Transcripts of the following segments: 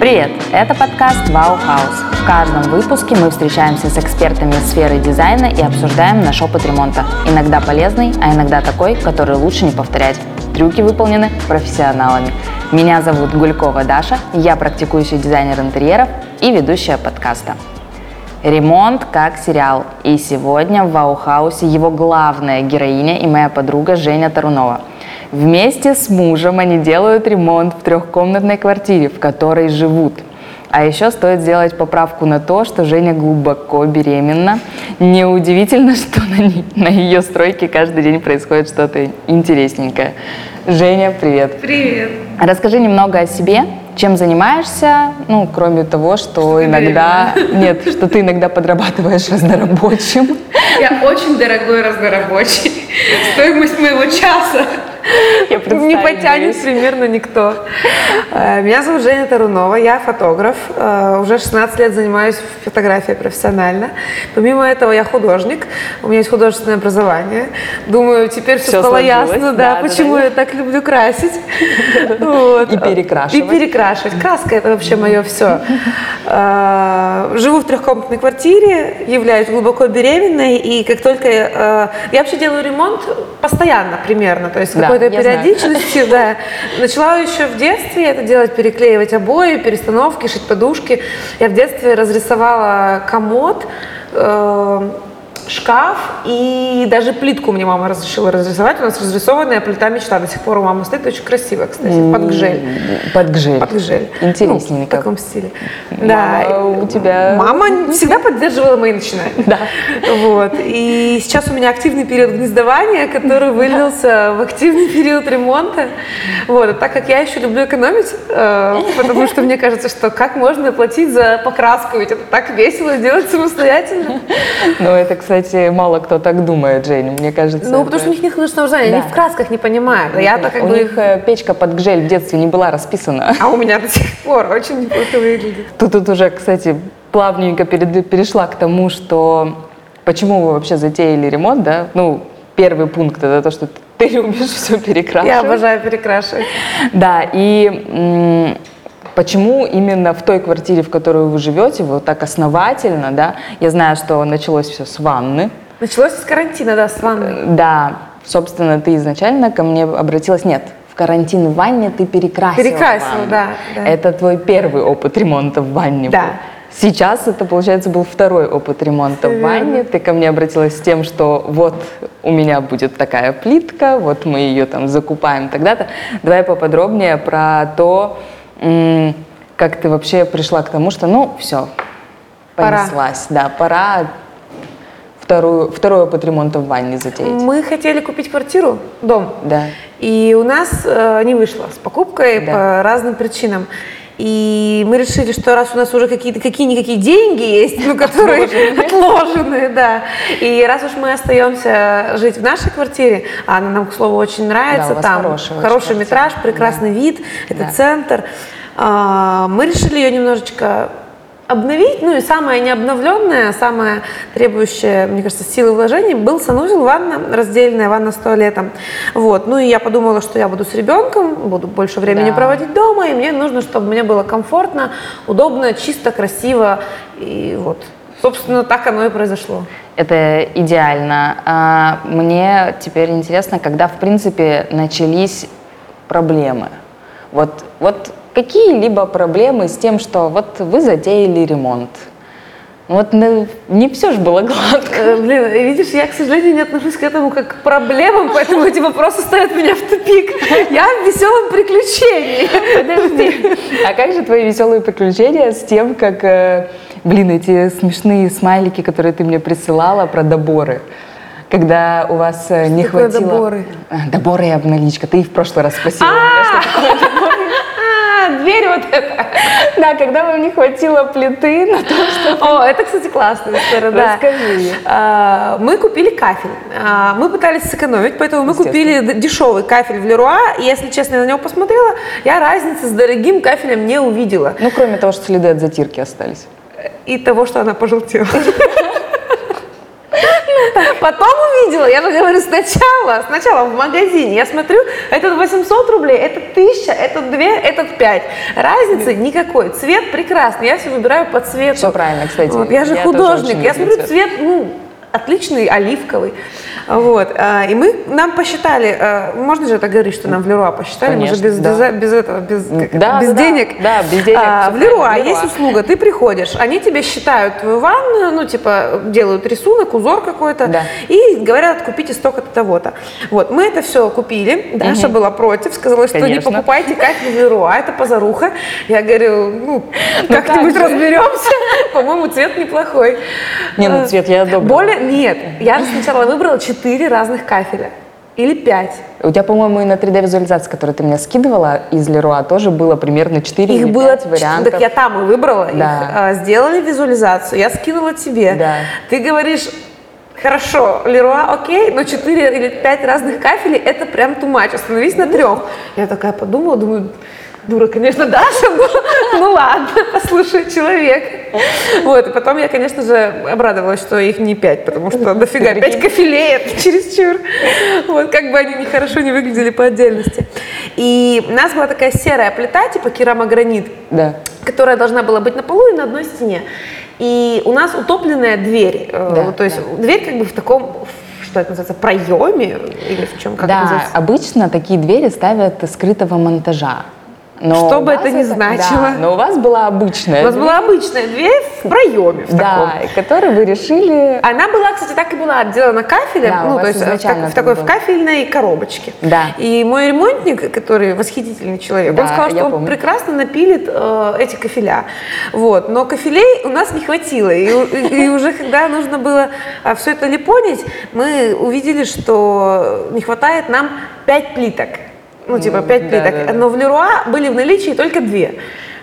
Привет! Это подкаст «Вау Хаус». В каждом выпуске мы встречаемся с экспертами сферы дизайна и обсуждаем наш опыт ремонта. Иногда полезный, а иногда такой, который лучше не повторять. Трюки выполнены профессионалами. Меня зовут Гулькова Даша, я практикующий дизайнер интерьеров и ведущая подкаста. Ремонт как сериал. И сегодня в Ваухаусе его главная героиня и моя подруга Женя Тарунова. Вместе с мужем они делают ремонт в трехкомнатной квартире, в которой живут. А еще стоит сделать поправку на то, что Женя глубоко беременна. Неудивительно, что на, не- на ее стройке каждый день происходит что-то интересненькое. Женя, привет. Привет. Расскажи немного о себе, чем занимаешься, ну, кроме того, что ты иногда... Нет, что ты иногда подрабатываешь разнорабочим. Я очень дорогой разнорабочий. Стоимость моего часа не потянет примерно никто. Э, Меня зовут Женя Тарунова, я фотограф. Э, Уже 16 лет занимаюсь фотографией профессионально. Помимо этого я художник, у меня есть художественное образование. Думаю, теперь все, Всё стало ясно, да, да, да, почему да. я так люблю красить. Вот. И перекрашивать. И перекрашивать. Краска это вообще мое все. Живу в трехкомнатной квартире, являюсь глубоко беременной, и как только э, я вообще делаю ремонт постоянно примерно, то есть Да, какой-то периодичностью, да. Начала еще в детстве это делать, переклеивать обои, перестановки, шить подушки. Я в детстве разрисовала комод, э, шкаф и даже плитку мне мама разрешила разрисовать. У нас разрисованная плита мечта до сих пор у мамы стоит, очень красиво, кстати, под гжель. Под гжель. Под гжель. Интересненько. Ну, в таком стиле. Мама у тебя- Мама всегда поддерживала мои начинания. Да. Вот. И сейчас у меня активный период гнездования, который вылился в активный период ремонта. Вот. А так как я еще люблю экономить, э, потому что мне кажется, что как можно платить за покраску, ведь это так весело сделать самостоятельно. Ну, это, кстати, мало кто так думает, Жень, мне кажется. Ну, это- потому что у них нет художественного знания, Да. они в красках не понимают. А я-то как у бы... них э, печка под гжель в детстве не была расписана. А у меня до сих пор очень неплохо выглядит. Тут, тут уже, кстати, плавненько перешла к тому, что почему вы вообще затеяли ремонт, да? Ну, первый пункт это то, что ты любишь все перекрашивать. Я обожаю перекрашивать. Да, и почему именно в той квартире, в которой вы живете, вот так основательно, да? Я знаю, что началось все с ванны. Началось с карантина, да, с ванной. Да, собственно, ты изначально ко мне обратилась. Нет, в карантин в ванне ты перекрасила. Перекрасила, ванну. да, да. Это твой первый опыт ремонта в ванне. Да. был. Сейчас это, получается, был второй опыт ремонта в ванне. Ты ко мне обратилась с тем, что вот у меня будет такая плитка, вот мы ее там закупаем тогда-то. Давай поподробнее про то, как ты вообще пришла к тому, что, ну, все, Пора. понеслась. Да, пора вторую, второй опыт ремонта в ванне затеять. Мы хотели купить квартиру, дом. Да. И у нас э, не вышло с покупкой Да. по разным причинам. И мы решили, что раз у нас уже какие-то какие-никакие деньги есть, ну, которые отложенные, да. И раз уж мы остаемся жить в нашей квартире, а она нам, к слову, очень нравится, Да, там хороший квартира. метраж, прекрасный вид, это Да. центр. А, Мы решили ее немножечко обновить, ну и самое необновленное, самое требующее, мне кажется, силы вложений, был санузел, ванна, раздельная ванна с туалетом. Вот. Ну и я подумала, что я буду с ребенком, буду больше времени Да. проводить дома, и мне нужно, чтобы мне было комфортно, удобно, чисто, красиво. И вот, собственно, так оно и произошло. Это идеально. А мне теперь интересно, когда, в принципе, начались проблемы. Вот, вот какие-либо проблемы с тем, что вот вы затеяли ремонт. Вот ну, не все же было гладко. Э, Блин, видишь, я, к сожалению, не отношусь к этому как к проблемам, поэтому эти вопросы ставят меня в тупик. Я в веселом приключении. Подожди. А как же твои веселые приключения с тем, как, э, блин, эти смешные смайлики, которые ты мне присылала про доборы? Когда у вас э, не такое хватило... доборы? А, Доборы и обналичка. Ты и в прошлый раз спросила что такое доборы. А, дверь вот эта. Да, когда вам не хватило плиты на то, что... О, это, кстати, классная история, да. Расскажи. А, Мы купили кафель. А, Мы пытались сэкономить, поэтому мы купили дешевый кафель в Леруа. И, если честно, я на него посмотрела, я разницы с дорогим кафелем не увидела. Ну, кроме того, что следы от затирки остались. И того, что она пожелтела. Потом увидела, я же говорю, сначала, сначала в магазине. Я смотрю, этот 800 рублей, этот 1000, этот 2, этот 5. Разницы никакой. Цвет прекрасный, я все выбираю по цвету. Все правильно, кстати. Вот, я же Я художник, я смотрю цвет, ну, отличный, оливковый. Вот. а, И мы, нам посчитали, а, можно же это говорить, что нам в Леруа посчитали, мы же Конечно, без, да. без, без этого, без, как Да, без да, денег. Да, без денег, А, в Леруа есть услуга, ты приходишь, они тебе считают твою ванную, ну, типа, делают рисунок, узор какой-то, Да. и говорят, купите столько-то того-то. Вот, мы это все купили, Даша была против, сказала, что не Конечно. покупайте кафель в Леруа, это позаруха. Я говорю, ну, как-нибудь как же? разберемся. По-моему, цвет неплохой. Не, ну цвет я одобрила. Более, нет, я сначала выбрала четыре разных кафеля. Или пять. У тебя, по-моему, и на 3D-визуализации, которую ты мне скидывала из Леруа, тоже было примерно 4 Их или было 5 вариантов. Так я там и выбрала их. Да. А, Сделали визуализацию, я скинула тебе. Да. Ты говоришь, хорошо, Леруа, окей, но 4 или 5 разных кафелей это прям much. Остановись на трех. Я такая подумала, думаю, дура, конечно, Даша, но ну ладно, послушай, человек. Вот, и потом я, конечно же, обрадовалась, что их не 5, потому что дофига 5 кафелей, это чересчур. Вот, как бы они ни хорошо не выглядели по отдельности. И у нас была такая серая плита, типа керамогранит, Да. которая должна была быть на полу и на одной стене. И у нас утопленная дверь. э, Да, то есть дверь как бы в таком, что это называется, проеме или в чем, как да, обычно такие двери ставят скрытого монтажа. Но Что бы вас это ни значило. Да, но у вас была обычная У нас дверь, была обычная дверь в проеме. В таком. да, и которую вы решили... Она была, кстати, так и была отделана кафелем, Да, ну, вас то есть в, так- в такой так в кафельной коробочке. Да. И мой ремонтник, который восхитительный человек, Да, он сказал, что он помню. прекрасно напилит э, эти кафеля. Вот. Но кафелей у нас не хватило. И, и- и уже когда нужно было все это липонить, мы увидели, что не хватает нам 5 плиток. Ну, типа 5 да, плиток. да, да. Но в Леруа были в наличии только две.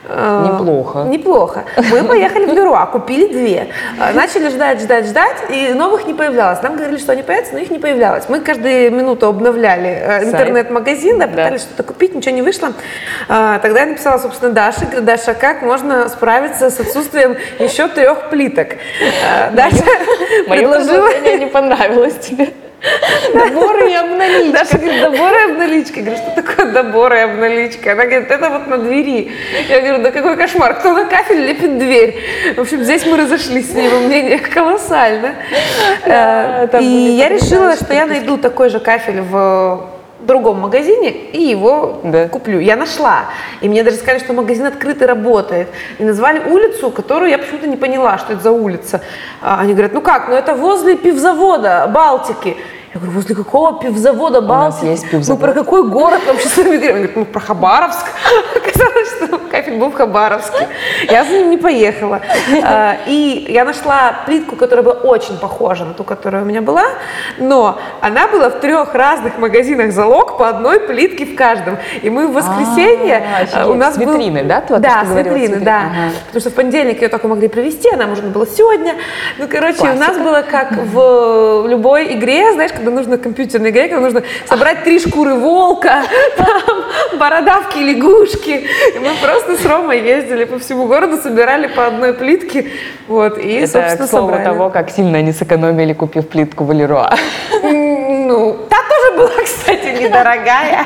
Э, Неплохо. Неплохо. Мы поехали в Леруа, купили две. А, Начали ждать, ждать, ждать, и новых не появлялось. Нам говорили, что они появятся, но их не появлялось. Мы каждую минуту обновляли э, интернет-магазин, да, Да. пытались что-то купить, ничего не вышло. Тогда я написала, собственно, Даше, говорю, Даша, как можно справиться с отсутствием еще трех плиток? Даша Мое предложила... не понравилось тебе. Доборы и обналичка. Даша говорит, добор и обналичка. Я говорю, что такое добор и обналичка? Она говорит, это вот на двери. Я говорю, да какой кошмар, кто на кафель лепит дверь? В общем, здесь мы разошлись с ней во мнениях колоссально. Да, Э, И я решила, что я найду такой же кафель в другом магазине и его Да. куплю. Я нашла. И мне даже сказали, что магазин открыт и работает. И назвали улицу, которую я почему-то не поняла, что это за улица. А Они говорят, ну как, ну это возле пивзавода Балтики. Я говорю, возле какого пивзавода нас Балтики? есть Ну пивзавод. про какой город вообще с вами говорим? Они говорят, ну про Хабаровск. Оказалось, что кафель был в Хабаровске. Я за ним не поехала. А, И я нашла плитку, которая была очень похожа на ту, которая у меня была, но она была в трех разных магазинах залог по одной плитке в каждом. И мы в воскресенье А, а, у нас С витрины, да, Да, с витрины, да. Потому что в понедельник ее только могли привезти, а нам нужно было сегодня. Ну, короче, у нас было как в любой игре, знаешь, когда нужно компьютерной игре, когда нужно собрать три шкуры волка, там, бородавки лягушки. И мы просто с Ромой ездили по всему городу, собирали по одной плитке. Вот, и, Это, собственно, к слову собрали. того, как сильно они сэкономили, купив плитку в Леруа. Ну, та тоже была, кстати, недорогая.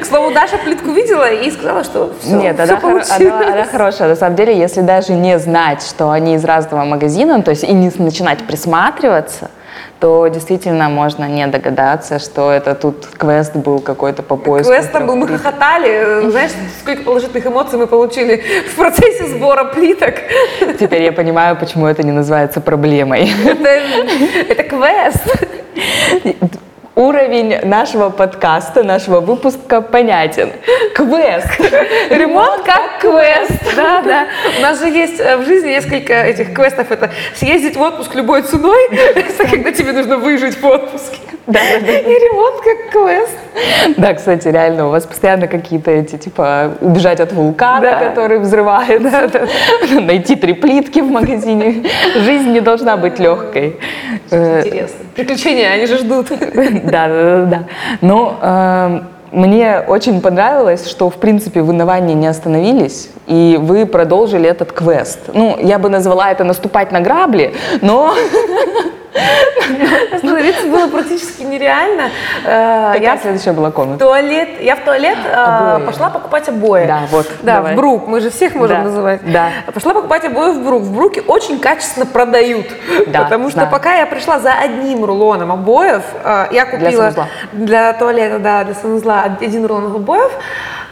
К слову, Даша плитку видела и сказала, что все, Нет, она, хоро- она- она хорошая. На самом деле, если даже не знать, что они из разного магазина, то есть и не начинать присматриваться, то действительно можно не догадаться, что это тут квест был какой-то по поиску. Квест там был, мы хохотали. Знаешь, сколько положительных эмоций мы получили в процессе сбора плиток. плит. Теперь я понимаю, почему это не называется проблемой. Это, это квест. Уровень нашего подкаста, нашего выпуска понятен. Квест. Ремонт как квест. Да, да. У нас же есть э, в жизни несколько этих квестов. Это съездить в отпуск любой ценой, когда тебе нужно выжить в отпуске. Да, да, да. И ремонт как квест. Да, кстати, реально, у вас постоянно какие-то эти, типа, убежать от вулкана, Да. который взрывается, найти три плитки в магазине. Жизнь не должна быть легкой. Интересно. Приключения, они же ждут. Да, да, да. Но э, мне очень понравилось, что, в принципе, вы на ванне не остановились, и вы продолжили этот квест. Ну, я бы назвала это наступать на грабли, но Остановиться было практически нереально. Э, Какая я следующая была комната? Туалет. Я в туалет э, пошла покупать обои. Да, вот. Да, в Брук. Мы же всех можем называть. Да. Пошла покупать обои в Брук. В Бруке очень качественно продают. Да, потому что пока я пришла за одним рулоном обоев, я купила для, туалета, да, для санузла один рулон обоев,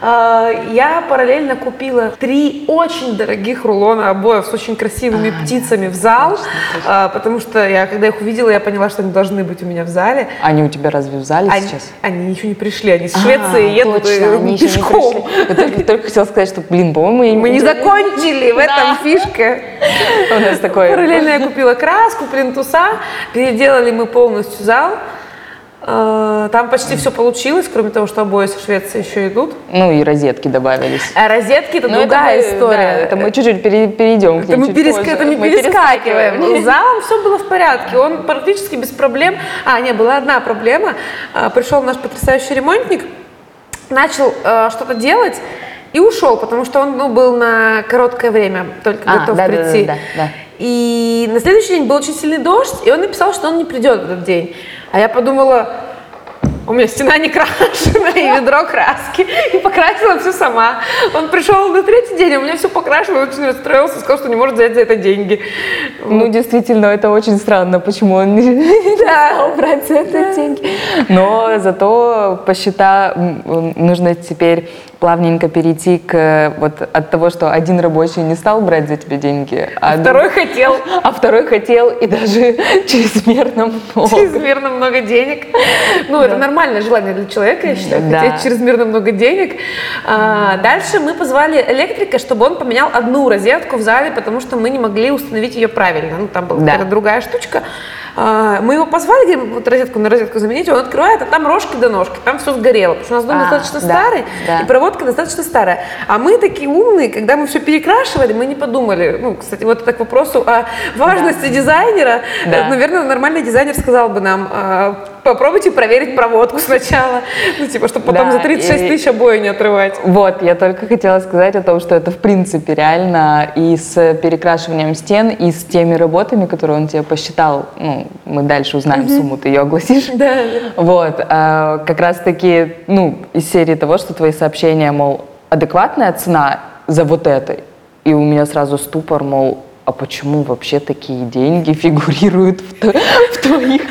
я параллельно купила три очень дорогих рулона обоев с очень красивыми а, птицами в зал, точно, точно. А, потому что я, когда их увидела, я поняла, что они должны быть у меня в зале. Они у тебя разве в зале они, сейчас? Они еще не пришли, они с Швеции а, едут точно, они пешком. Я только, только хотела сказать, что, блин, по-моему, мы не закончили, в этом фишка. У нас такое. Параллельно я купила краску, плинтуса, переделали мы полностью зал. А, там почти все получилось, кроме того, что обои со Швеции еще идут. Ну и розетки добавились. А розетки это Но другая это мы, история. Да, это мы чуть-чуть перейдем к это мы, переск... это мы, мы перескакиваем. С залом все было в порядке, он практически без проблем. А, не, была одна проблема. А, пришел наш потрясающий ремонтник, начал э, что-то делать, и ушел, потому что он ну, был на короткое время только а, готов да, прийти. Да, да, да, И на следующий день был очень сильный дождь, и он написал, что он не придет в этот день. А я подумала, у меня стена не крашена, и ведро краски, и покрасила все сама. Он пришел на третий день, у меня все покрашено, очень расстроился, сказал, что не может взять за это деньги. Ну, действительно, это очень странно, почему он не, стал брать за это деньги. Но зато посчета нужно теперь плавненько перейти к вот от того, что один рабочий не стал брать за тебя деньги, а, а второй хотел, а второй хотел и даже чрезмерно много. Чрезмерно много денег. Ну, да. это нормальное желание для человека, я считаю, да. хотеть чрезмерно много денег. А, дальше мы позвали электрика, чтобы он поменял одну розетку в зале, потому что мы не могли установить ее правильно. Ну, там была да. другая штучка. А, мы его позвали, говорим, вот розетку на розетку заменить, он открывает, а там рожки до ножки, там все сгорело, потому что у нас дом а, достаточно да, старый, да. и проводка достаточно старая. А мы такие умные, когда мы все перекрашивали, мы не подумали, ну, кстати, вот это к вопросу о важности да. дизайнера, да. наверное, нормальный дизайнер сказал бы нам, а, попробуйте проверить проводку сначала, ну, типа, чтобы потом да, за 36 и... тысяч обои не отрывать. Вот, я только хотела сказать о том, что это, в принципе, реально и с перекрашиванием стен, и с теми работами, которые он тебе посчитал, ну, мы дальше узнаем mm-hmm. сумму, ты ее огласишь. Да. Вот, а, как раз-таки, ну, из серии того, что твои сообщения, мол, адекватная цена за вот это, и у меня сразу ступор, мол, а почему вообще такие деньги фигурируют в, в твоих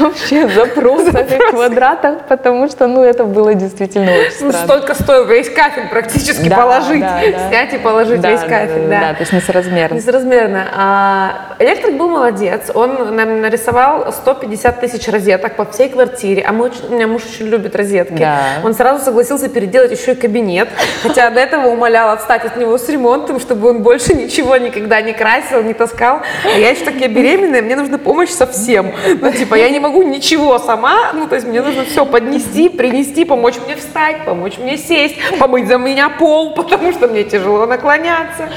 вообще запросах и квадратах, потому что, ну, это было действительно очень ну, странно. Столько стоил весь кафель практически да, положить, да, да. снять и положить да, весь да, кафель, да, да. Да, то есть несоразмерно. Несоразмерно. А, электрик был молодец, он нам нарисовал 150 тысяч розеток по всей квартире, а мы очень, у меня муж очень любит розетки. Да. Он сразу согласился переделать еще и кабинет, хотя до этого умолял отстать от него с ремонтом, чтобы он больше ничего никогда не красил не таскал. А я еще такая беременная, мне нужна помощь со всем. Ну, типа, я не могу ничего сама, ну, то есть мне нужно все поднести, принести, помочь мне встать, помочь мне сесть, помыть за меня пол, потому что мне тяжело наклоняться.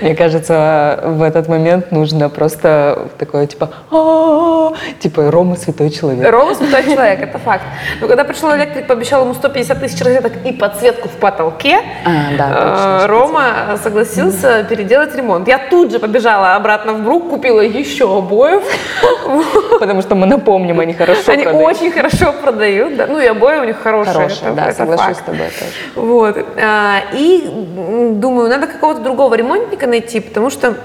Мне кажется, в этот момент нужно просто такое, типа, типа, Рома святой человек. Рома святой человек, это факт. Но когда пришел электрик, пообещал ему 150 тысяч розеток и подсветку в потолке, а, да, точно, Рома согласился переделать ремонт. Я тут же побежала обратно в Брук, купила еще обоев. Потому что мы напомним, они хорошо они продают. очень хорошо продают, да. Ну и обои у них хорошие. Хорошие, да, соглашусь с тобой тоже. Вот. А, и думаю, надо какого-то другого ремонтника найти, потому что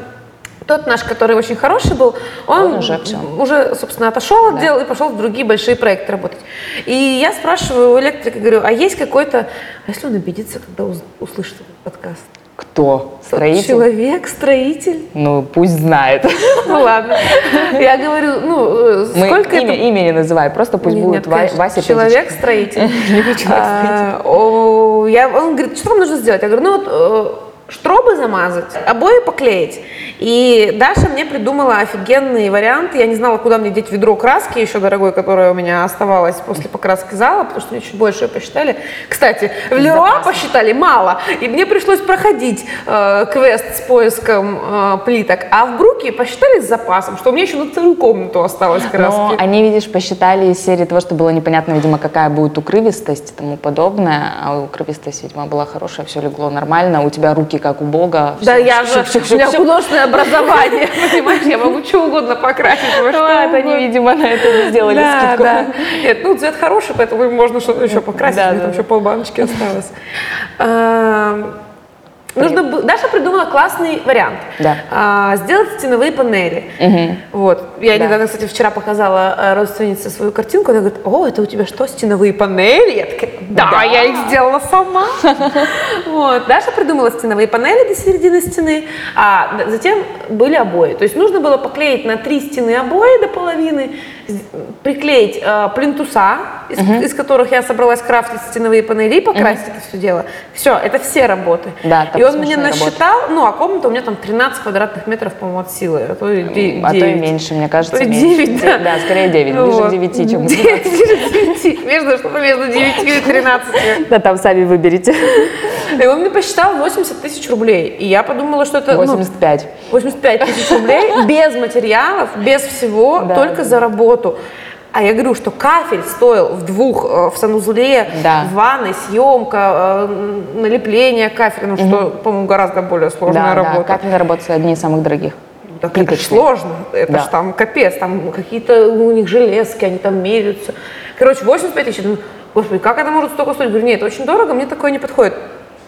тот наш, который очень хороший был, он, он уже, все. уже, собственно, отошел от да. дела и пошел в другие большие проекты работать. И я спрашиваю у электрика, говорю, а есть какой-то... А если он обидится, когда услышит этот подкаст? Кто? Строитель? Человек, строитель. Ну, пусть знает. Ну ладно. Я говорю, ну, Мы сколько имя, это... имя не называй, просто пусть нет, будет нет, Вася Человек-строитель. А, он говорит, что вам нужно сделать? Я говорю, ну вот э, штробы замазать, обои поклеить. И Даша мне придумала офигенный вариант. Я не знала, куда мне деть ведро краски еще дорогой, которое у меня оставалось после покраски зала, потому что мне чуть больше посчитали. Кстати, в Леруа посчитали мало, и мне пришлось проходить э, квест с поиском э, плиток. А в Бруке посчитали с запасом, что у меня еще на целую комнату осталось краски. Но они, видишь, посчитали из серии того, что было непонятно, видимо, какая будет укрывистость и тому подобное. А укрывистость, видимо, была хорошая, все легло нормально. У тебя руки как у Бога. Да, Всё, я же, у меня художественное образование, понимаешь, я могу что угодно покрасить. во что это они, видимо, на это не сделали Да, скидку. да. Нет, ну цвет хороший, поэтому можно что-то еще покрасить, там еще полбаночки осталось. Нужно бы... Даша придумала классный вариант. Да. А, сделать стеновые панели. Вот. Я недавно, кстати, вчера показала э, родственнице свою картинку. Она говорит, о, это у тебя что, стеновые панели? Я такая, да, Да. я их сделала сама. Вот. Даша придумала стеновые панели до середины стены, а затем были обои. То есть нужно было поклеить на три стены обои до половины, приклеить э, плинтуса, из, из которых я собралась крафтить стеновые панели и покрасить это все дело. Все, это все работы. Да, и он мне насчитал, ну, а комната у меня там 13 квадратных метров, по-моему, от силы, а то и де- А то и 9. меньше, мне кажется, То и меньше. 9, да. Да, скорее 9, ближе Вот. к 9, чем к 9, ближе к 9. Между, что-то между 9 и 13. Да, там сами выберите. И он мне посчитал 80 тысяч рублей. И я подумала, что это... ну, 85. 85 тысяч рублей без материалов, без всего, Да, только да, за работу. А я говорю, что кафель стоил в двух, э, в санузле, Да. в ванной, съемка, э, налепление кафеля, ну что, по-моему, гораздо более сложная Да, да, работа. капельные работы одни из самых дорогих. Так это сложно, это Да. ж там капец, там какие-то у них железки, они там меряются. Короче, 85 тысяч. Господи, как это может столько стоить? Говорю, нет, это очень дорого, мне такое не подходит.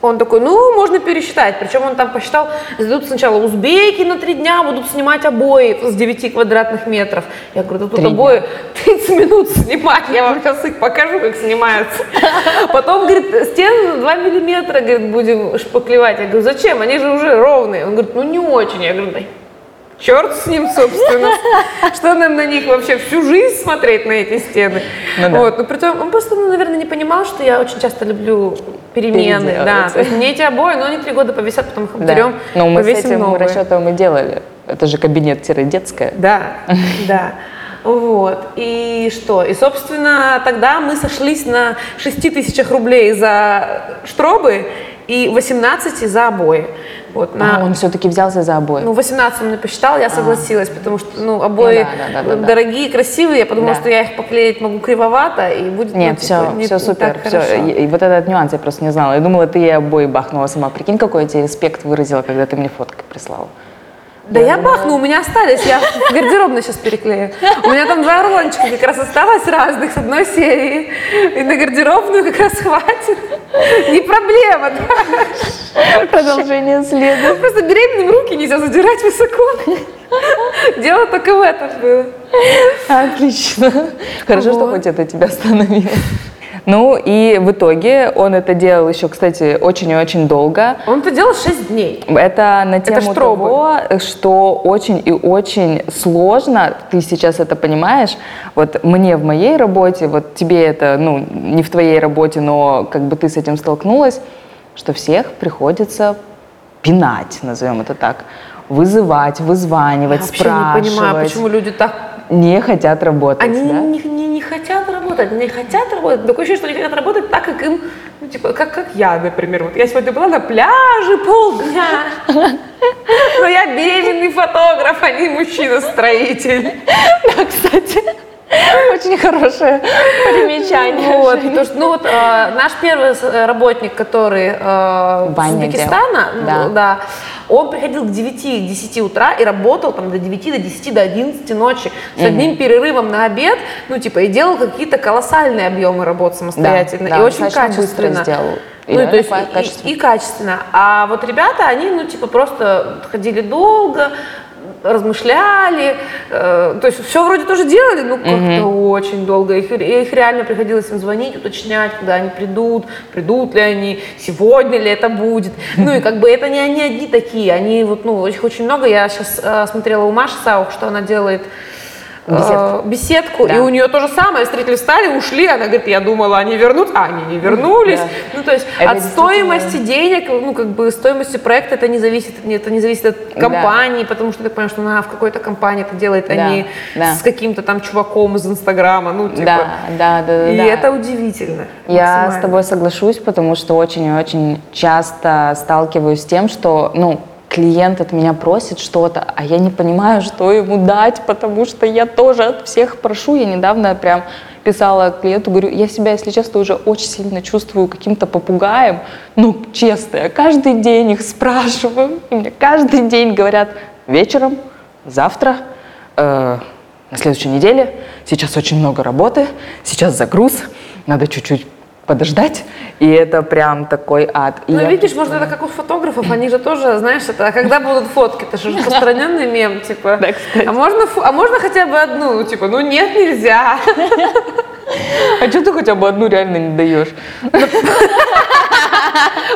Он такой, ну, можно пересчитать. Причем он там посчитал, сдадут сначала узбеки на три дня, будут снимать обои с 9 квадратных метров. Я говорю, да тут Три обои 30 минут снимать, я вам сейчас их покажу, как снимаются. Потом, говорит, стены 2 миллиметра, говорит, будем шпаклевать. Я говорю, зачем? Они же уже ровные. Он говорит, ну не очень. Я говорю, да черт с ним, собственно. Что нам на них вообще всю жизнь смотреть на эти стены? Ну да. Вот, ну притом он просто, ну, наверное, не понимал, что я очень часто люблю перемены. Да, то есть мне эти обои, но они три года повисят, потом их Да. уберем, Но мы с этим новые. расчетом и делали. Это же кабинет-детская. Да, да. Вот. И что? И, собственно, тогда мы сошлись на 6 тысячах рублей за штробы и 18 за обои. Вот, на, А, он все-таки взялся за обои. Ну, 18 он мне посчитал, я согласилась, потому что, ну, обои Ну да, да, да, да, дорогие, красивые, я подумала, Да. что я их поклеить могу кривовато, и будет, ну, Нет, типа, все, не- все супер. Все. хорошо. И, и вот этот нюанс я просто не знала. Я думала, ты ей обои бахнула сама. Прикинь, какой я тебе респект выразила, когда ты мне фотки прислала. Да я бахну, у меня остались, я в гардеробной сейчас переклею. У меня там два рулончика как раз осталось разных с одной серии. И на гардеробную как раз хватит. Не проблема, да. Продолжение следует. Просто беременным руки нельзя задирать высоко. Дело только в этом было. Отлично. Хорошо, что Вот. хоть это тебя остановило. Ну и в итоге он это делал еще, кстати, очень и очень долго. Он это делал 6 дней. Это на тему штробы. того, что очень и очень сложно, ты сейчас это понимаешь, вот мне в моей работе, вот тебе это, ну, не в твоей работе, но как бы ты с этим столкнулась, что всех приходится пинать, назовем это так, вызывать, вызванивать, Я вообще спрашивать. не понимаю, почему люди так Не хотят работать, Они да? не- не хотят работать, не хотят работать. Такое ощущение, что они хотят работать так, как им, ну, типа, как, как я, например. Вот я сегодня была на пляже полдня, но я беременный фотограф, а не мужчина-строитель. Да, кстати, очень хорошее примечание. Вот, потому что, ну вот, э, наш первый э, работник, который э, с Баня Узбекистана, ну, Да. да, он приходил к 9-10 утра и работал там до 9, до 10, до 11 ночи с одним перерывом на обед, ну, типа, и делал какие-то колоссальные объемы работ самостоятельно. да, и очень качественно. сделал. И Ну, то есть, качественно. и, и качественно. А вот ребята, они, ну, типа, просто ходили долго, размышляли, э, то есть все вроде тоже делали, но как-то очень долго. Их, их реально приходилось им звонить, уточнять, когда они придут, придут ли они, сегодня ли это будет. Ну и как бы это не они одни такие, они вот, ну, их очень много. Я сейчас смотрела у Маши Саух, что она делает э, Беседку. беседку, Да. и у нее то же самое, встретили, встали, ушли, она говорит, я думала, они вернутся, а они не вернулись. Да. Ну, то есть Это от стоимости денег, ну, как бы стоимости проекта это не зависит, это не зависит от Да. компании, потому что ты понимаешь, что она в какой-то компании это делает, а Да, не да. с каким-то там чуваком из Инстаграма, ну, типа. Да, да, да, да. И да. это удивительно. Я с тобой соглашусь, потому что очень и очень часто сталкиваюсь с тем, что, ну, клиент от меня просит что-то, а я не понимаю, что ему дать, потому что я тоже от всех прошу. Я недавно прям писала клиенту, говорю, я себя, если честно, уже очень сильно чувствую каким-то попугаем. Ну, честно, я каждый день их спрашиваю, и мне каждый день говорят, вечером, завтра, э, на следующей неделе, сейчас очень много работы, сейчас загруз, надо чуть-чуть подождать, и это прям такой ад. И Ну, я видишь, может, это как у фотографов, они же тоже, знаешь, это, а когда будут фотки, это же распространенный мем, типа, Да, кстати. а можно, а можно хотя бы одну, типа, ну нет, нельзя. А что ты хотя бы одну реально не даешь?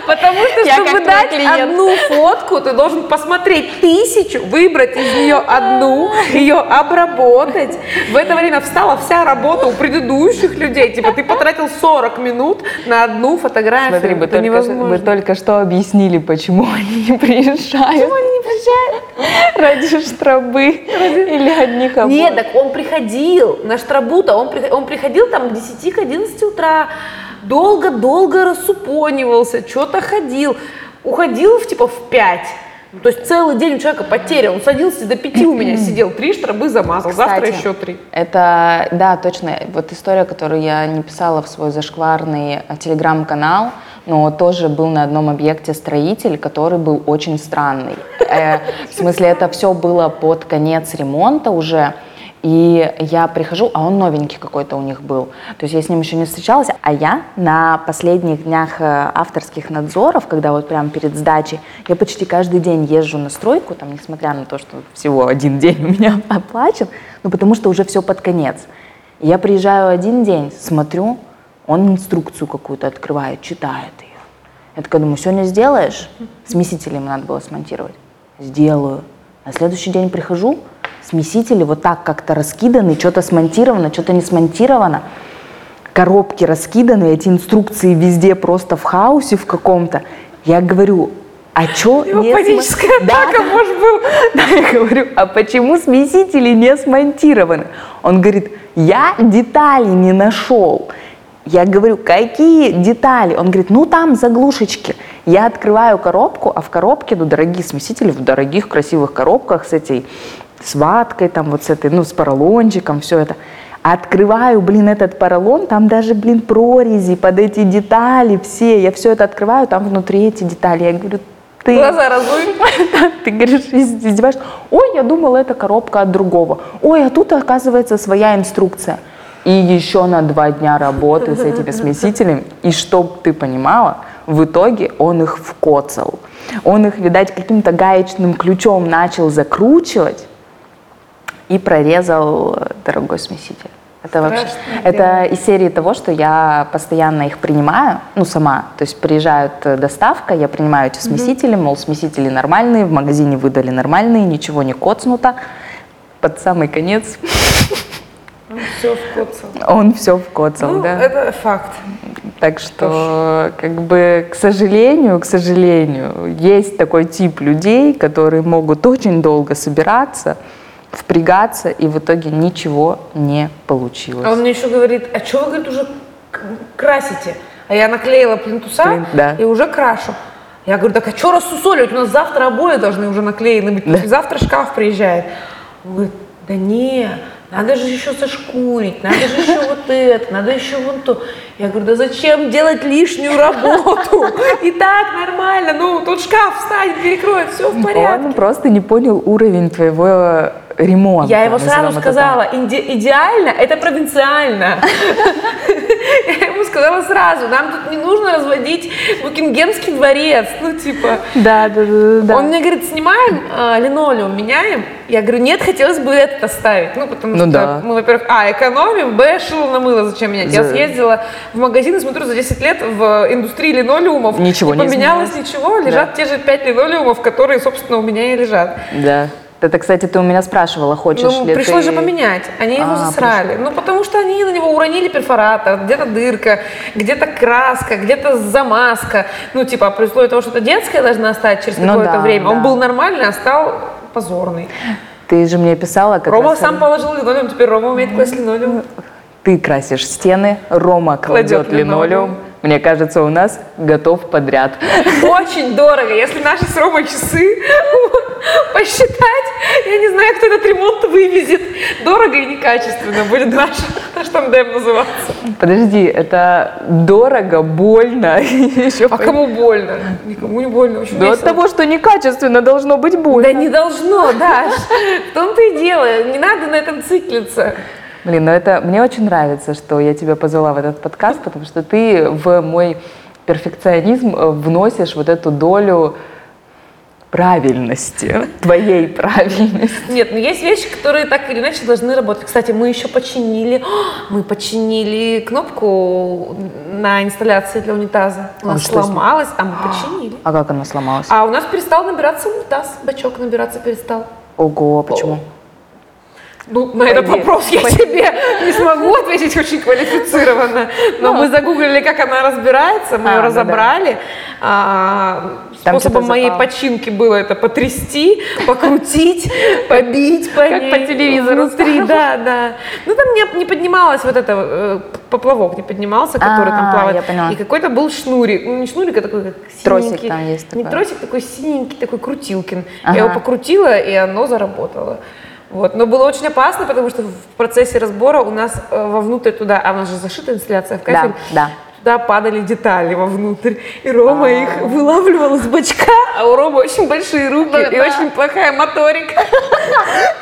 Потому что, Я чтобы дать клиент. одну фотку, ты должен посмотреть тысячу, выбрать из нее одну, ее обработать. В это время встала вся работа у предыдущих людей. Типа ты потратил 40 минут на одну фотографию. Смотри, вы это только, невозможно. вы только что объяснили, почему они не приезжают. Почему они не приезжают? Ради штробы или одних обоев. Нет, так он приходил на штрабута, он, он приходил там к 10, к 11 утра, долго-долго рассупонивался, что-то ходил, уходил в типа в 5. Ну, То есть целый день у человека потеря, он садился до 5 у меня сидел, три штробы замазал, завтра Кстати, еще три. Это, да, точно. Вот история, которую я не писала в свой зашкварный э, телеграм-канал, но тоже был на одном объекте строитель, который был очень странный. Э, в смысле, это все было под конец ремонта уже. И я прихожу, а он новенький какой-то у них был. То есть я с ним еще не встречалась. А я на последних днях э, авторских надзоров, когда вот прям перед сдачей, я почти каждый день езжу на стройку, там, несмотря на то, что всего один день у меня оплачен, ну потому что уже все под конец. Я приезжаю один день, смотрю, он инструкцию какую-то открывает, читает ее. Я такая думаю, сегодня сделаешь? Смесители ему надо было смонтировать. Сделаю. На следующий день прихожу, смесители вот так как-то раскиданы, что-то смонтировано, что-то не смонтировано. Коробки раскиданы, эти инструкции везде просто в хаосе в каком-то. Я говорю, а что Его не паническая Да, атака, да. может, был. Да, я говорю, а почему смесители не смонтированы? Он говорит, я детали не нашел. Я говорю, какие детали? Он говорит, ну там заглушечки. Я открываю коробку, а в коробке, ну, дорогие смесители, в дорогих красивых коробках с этой, с ваткой, там вот с этой, ну, с поролончиком, все это. Открываю, блин, этот поролон, там даже, блин, прорези под эти детали все. Я все это открываю, там внутри эти детали. Я говорю, ты... Глаза разуй. Ты говоришь, из- издеваешься. Ой, я думала, это коробка от другого. Ой, а тут, оказывается, своя инструкция. И еще на два дня работы с этими смесителями. И чтоб ты понимала, в итоге он их вкоцал. Он их, видать, каким-то гаечным ключом начал закручивать и прорезал дорогой смеситель. Это вообще, это из серии того, что я постоянно их принимаю, ну сама, то есть приезжает э, доставка, я принимаю эти смесители, мол, смесители нормальные, в магазине выдали нормальные, ничего не коцнуто. Под самый конец Все вкуцал. он все вкоцал, Ну, да. это факт. Так что, как бы, к сожалению, к сожалению, есть такой тип людей, которые могут очень долго собираться, впрягаться, и в итоге ничего не получилось. А он мне еще говорит, а что вы, говорит, уже красите? А я наклеила плинтуса Плин- да. и уже крашу. Я говорю, так а что рассусоливать? У нас завтра обои должны уже наклеены быть. Завтра шкаф приезжает. Он говорит, да не, надо же еще зашкурить, надо же еще вот это, надо еще вон то. Я говорю, да зачем делать лишнюю работу? И так нормально, ну тут шкаф встанет, перекроет, все в порядке. Он просто не понял уровень твоего ремонта. Я его сразу это сказала, «Иде- идеально, это провинциально. Я ему сказала сразу, нам тут не нужно разводить Букингемский дворец, ну типа. Да, да, да, да. Он мне говорит, снимаем а, линолеум, меняем. Я говорю, нет, хотелось бы этот оставить. Ну, потому Ну что да. мы, во-первых, а, экономим, б, шило на мыло, зачем менять? Я съездила в магазин и смотрю, за 10 лет в индустрии линолеумов Ничего не поменялось изменилось. ничего, лежат те же 5 линолеумов, которые, собственно, у меня и лежат. Да. Это, кстати, ты у меня спрашивала, хочешь Ну, ли пришлось ты... же поменять. Они его А, засрали. Ну, потому что они на него уронили перфоратор, где-то дырка, где-то краска, где-то замазка. Ну, типа, при условии того, что это детская должна стать через Ну какое-то да, время. Он да. был нормальный, а стал позорный. Ты же мне писала, как Рома раз- сам положил линолеум, теперь Рома умеет класть линолеум. Ты красишь стены, Рома кладет, Кладет линолеум. линолеум. Мне кажется, у нас готов подряд. Очень дорого. Если наши с Ромой часы посчитать. Я не знаю, кто этот ремонт вывезет. Дорого и некачественно будет наш, наш тандем называться. Подожди, это дорого, больно. Еще А кому больно? Никому не больно. Очень Да от того, что некачественно, должно быть Да больно. не должно, Даш. В том-то и дело. Не надо на этом циклиться. Блин, ну это мне очень нравится, что я тебя позвала в этот подкаст, потому что ты в мой перфекционизм э, вносишь вот эту долю правильности, твоей правильности. Нет, но есть вещи, которые так или иначе должны работать. Кстати, мы еще починили, мы починили кнопку на инсталляции для унитаза. У А сломалась, а мы починили. А как она сломалась? А у нас перестал набираться унитаз, бачок набираться перестал. Ого, почему? Ну, на этот Пойди, вопрос я тебе не смогу ответить очень квалифицированно. Но мы загуглили, как она разбирается, мы А, ее ну да. разобрали. А, Там Способом моей починки было это потрясти, покрутить, побить по Как по телевизору Внутри, да, да. Ну, там не, не поднималась вот это, э, поплавок не поднимался, который там А, плавает. И какой-то был шнурик. Ну, не шнурик, а такой как Тросик там есть Не тросик, такой синенький, такой крутилкин. Я его покрутила, и оно заработало. Вот. Но было очень опасно, потому что в процессе разбора у нас э, вовнутрь туда, а у нас же зашита инсталляция в кафель, да. Туда падали детали вовнутрь. И Рома А. их вылавливал из бачка, а у Ромы очень большие руки Да, и да. очень плохая моторика.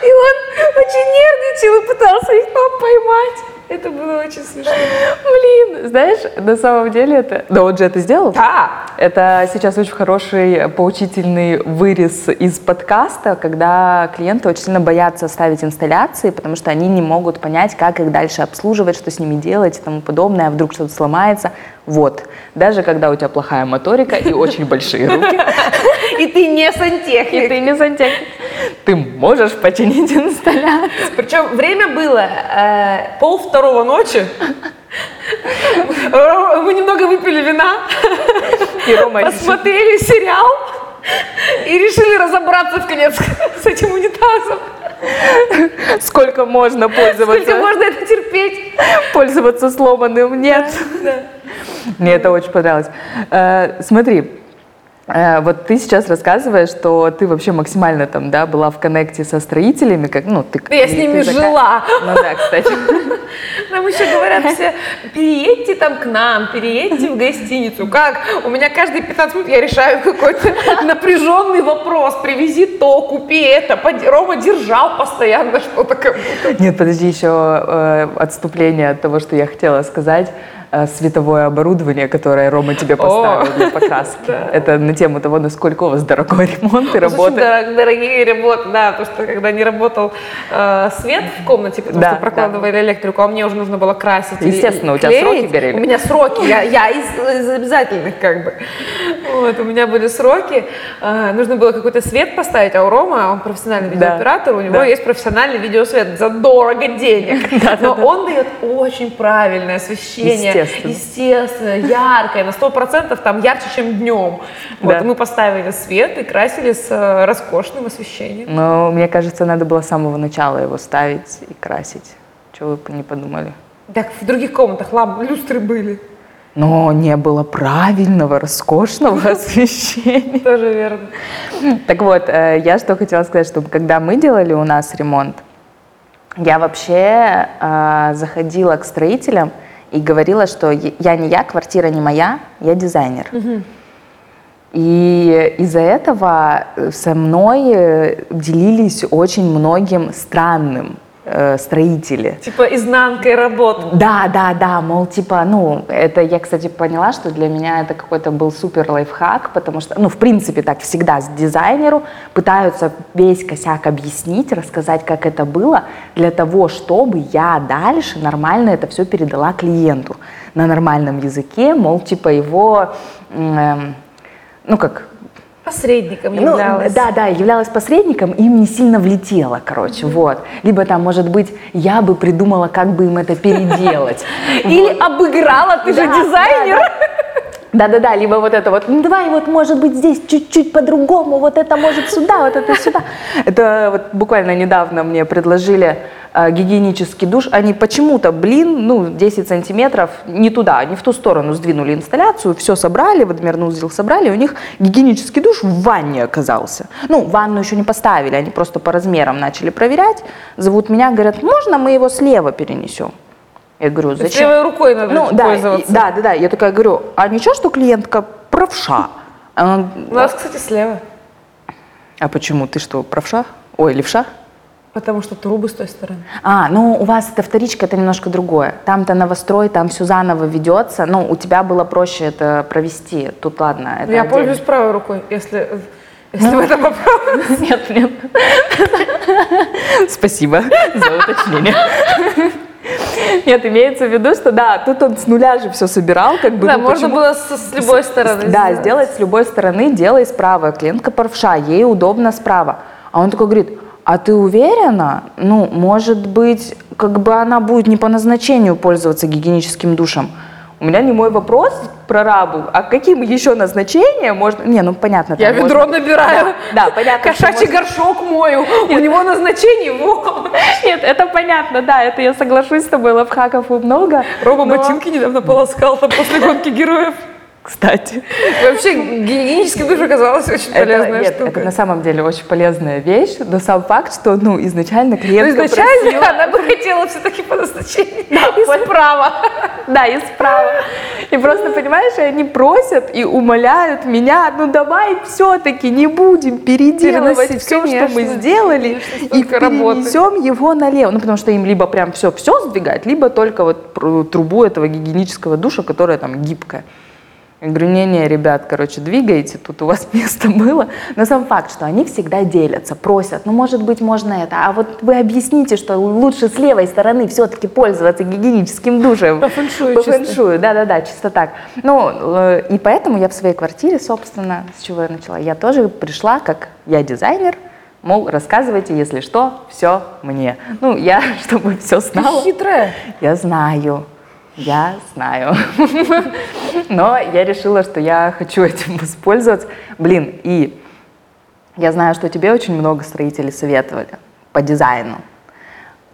И он очень нервничал и пытался их там поймать. Это было очень смешно. Блин, знаешь, на самом деле это... Да он же это сделал? Да. Это сейчас очень хороший поучительный вырез из подкаста, когда клиенты очень сильно боятся ставить инсталляции, потому что они не могут понять, как их дальше обслуживать, что с ними делать и тому подобное, а вдруг что-то сломается. Вот. Даже когда у тебя плохая моторика и очень большие руки, И ты не и сантехник. ты не сантехник, ты можешь починить инсталляцию. Причем время было э, пол второго ночи. Мы немного выпили вина, посмотрели сериал и решили разобраться в конец с этим унитазом. сколько можно Сколько пользоваться, можно это терпеть? пользоваться сломанным. Нет. Мне это очень понравилось. Э, смотри, вот ты сейчас рассказываешь, что ты вообще максимально там, да, была в коннекте со строителями, как, ну, ты... Я с ними ты жила. Ну да, кстати. Нам еще говорят все, переедьте там к нам, переедьте в гостиницу. Как? У меня каждые 15 минут я решаю какой-то напряженный вопрос. Привези то, купи это. Рома держал постоянно что-то как будто. Нет, подожди, еще э, отступление от того, что я хотела сказать. Э, Световое оборудование, которое Рома тебе поставил для покраски. Это на тему того, насколько у вас дорогой ремонт и Очень работа. дорог- дорогие работы, да, потому что когда не работал э, свет в комнате, потому что прокладывали электрику, а мне уже нужно было красить. Естественно, у тебя сроки горели. У меня сроки, я, из обязательных как бы. Вот, у меня были сроки, э, нужно было какой-то свет поставить, а у Рома, он профессиональный Да, видеооператор, у него да. есть профессиональный видеосвет за дорого денег. Но он дает очень правильное освещение. Естественно. Естественно, яркое, на 100% там ярче, чем днем. Вот, Да. мы поставили свет и красили с э, роскошным освещением. Но мне кажется, надо было с самого начала его ставить и красить. Чего вы не подумали? Так в других комнатах лампы, люстры были. Но не было правильного, роскошного освещения. Тоже верно. Так вот, э, я что хотела сказать, что когда мы делали у нас ремонт, я вообще э, заходила к строителям и говорила, что я не я, квартира не моя, я дизайнер. И из-за этого со мной э, делились очень многим странным э, строители. Типа изнанкой работ. Да, да, да, мол, типа, ну, это я, кстати, поняла, что для меня это какой-то был супер лайфхак, потому что, ну, в принципе, так всегда с дизайнеру пытаются весь косяк объяснить, рассказать, как это было, для того, чтобы я дальше нормально это все передала клиенту на нормальном языке, мол, типа его, эм, ну, как, Посредником ну, являлась. да, да, являлась посредником, им не сильно влетело, короче, вот. Либо там, может быть, я бы придумала, как бы им это переделать. Или обыграла, ты же дизайнер. Да-да-да, либо вот это вот, ну давай вот, может быть, здесь чуть-чуть по-другому, вот это может сюда, вот это сюда. Это вот буквально недавно мне предложили гигиенический душ, они почему-то, блин, ну, 10 сантиметров не туда, не в ту сторону сдвинули инсталляцию, все собрали, водомерный узел собрали, у них гигиенический душ в ванне оказался. Ну, ванну еще не поставили, они просто по размерам начали проверять, зовут меня, говорят, можно мы его слева перенесем? Я говорю, зачем? левой рукой надо Ну, да, и- пользоваться. да, да, да. Я такая говорю, а ничего, что клиентка правша? Она, У нас, кстати, слева. а почему? Ты что, правша? Ой, левша? Потому что трубы с той стороны. А, ну у вас это вторичка, это немножко другое. Там-то новострой, там все заново ведется. Ну, у тебя было проще это провести. Тут ладно, это Я отдельно. пользуюсь правой рукой, если, если в этом вопрос. Нет, нет. Спасибо за уточнение. Нет, имеется в виду, что да, тут он с нуля же все собирал, как бы. Да, ну, можно почему- было с, с любой стороны. Да, сделать с любой стороны, делай справа. Клиентка правша, ей удобно справа. А он такой говорит, а ты уверена? Ну, может быть, как бы она будет не по назначению пользоваться гигиеническим душем. У меня не мой вопрос про рабу, а каким еще назначением можно... Не, ну понятно. Я там ведро можно- набираю. Да, да, понятно. Кошачий можно- горшок мою. У него назначение вот. Нет, это понятно, да, это я соглашусь с тобой, лайфхаков много. Рома но- ботинки недавно полоскал там после гонки героев. Кстати. Вообще, гигиенический душ оказалась очень Это, полезная нет, штука. это на самом деле очень полезная вещь, но сам факт, что ну, изначально Но клиентка Ну, изначально просила- она бы хотела все-таки по назначению. И справа. Да, и справа. И просто, понимаешь, они просят и умоляют меня, ну давай все-таки не будем переделывать все, что мы сделали, Конечно, и работы. перенесем его налево. Ну, потому что им либо прям все-все сдвигать, либо только вот трубу этого гигиенического душа, которая там гибкая. Я говорю, не-не, ребят, короче, двигайте, тут у вас место было. Но сам факт, что они всегда делятся, просят, ну, может быть, можно это, а вот вы объясните, что лучше с левой стороны все-таки пользоваться гигиеническим душем. По фэншую По фэншую, да-да-да, чисто так. Ну, э, и поэтому я в своей квартире, собственно, с чего я начала, я тоже пришла, как я дизайнер, мол, рассказывайте, если что, все мне. Ну, я, чтобы все Ты знала. хитрая. Я знаю, я знаю. Но я решила, что я хочу этим воспользоваться. Блин, и я знаю, что тебе очень много строителей советовали по дизайну.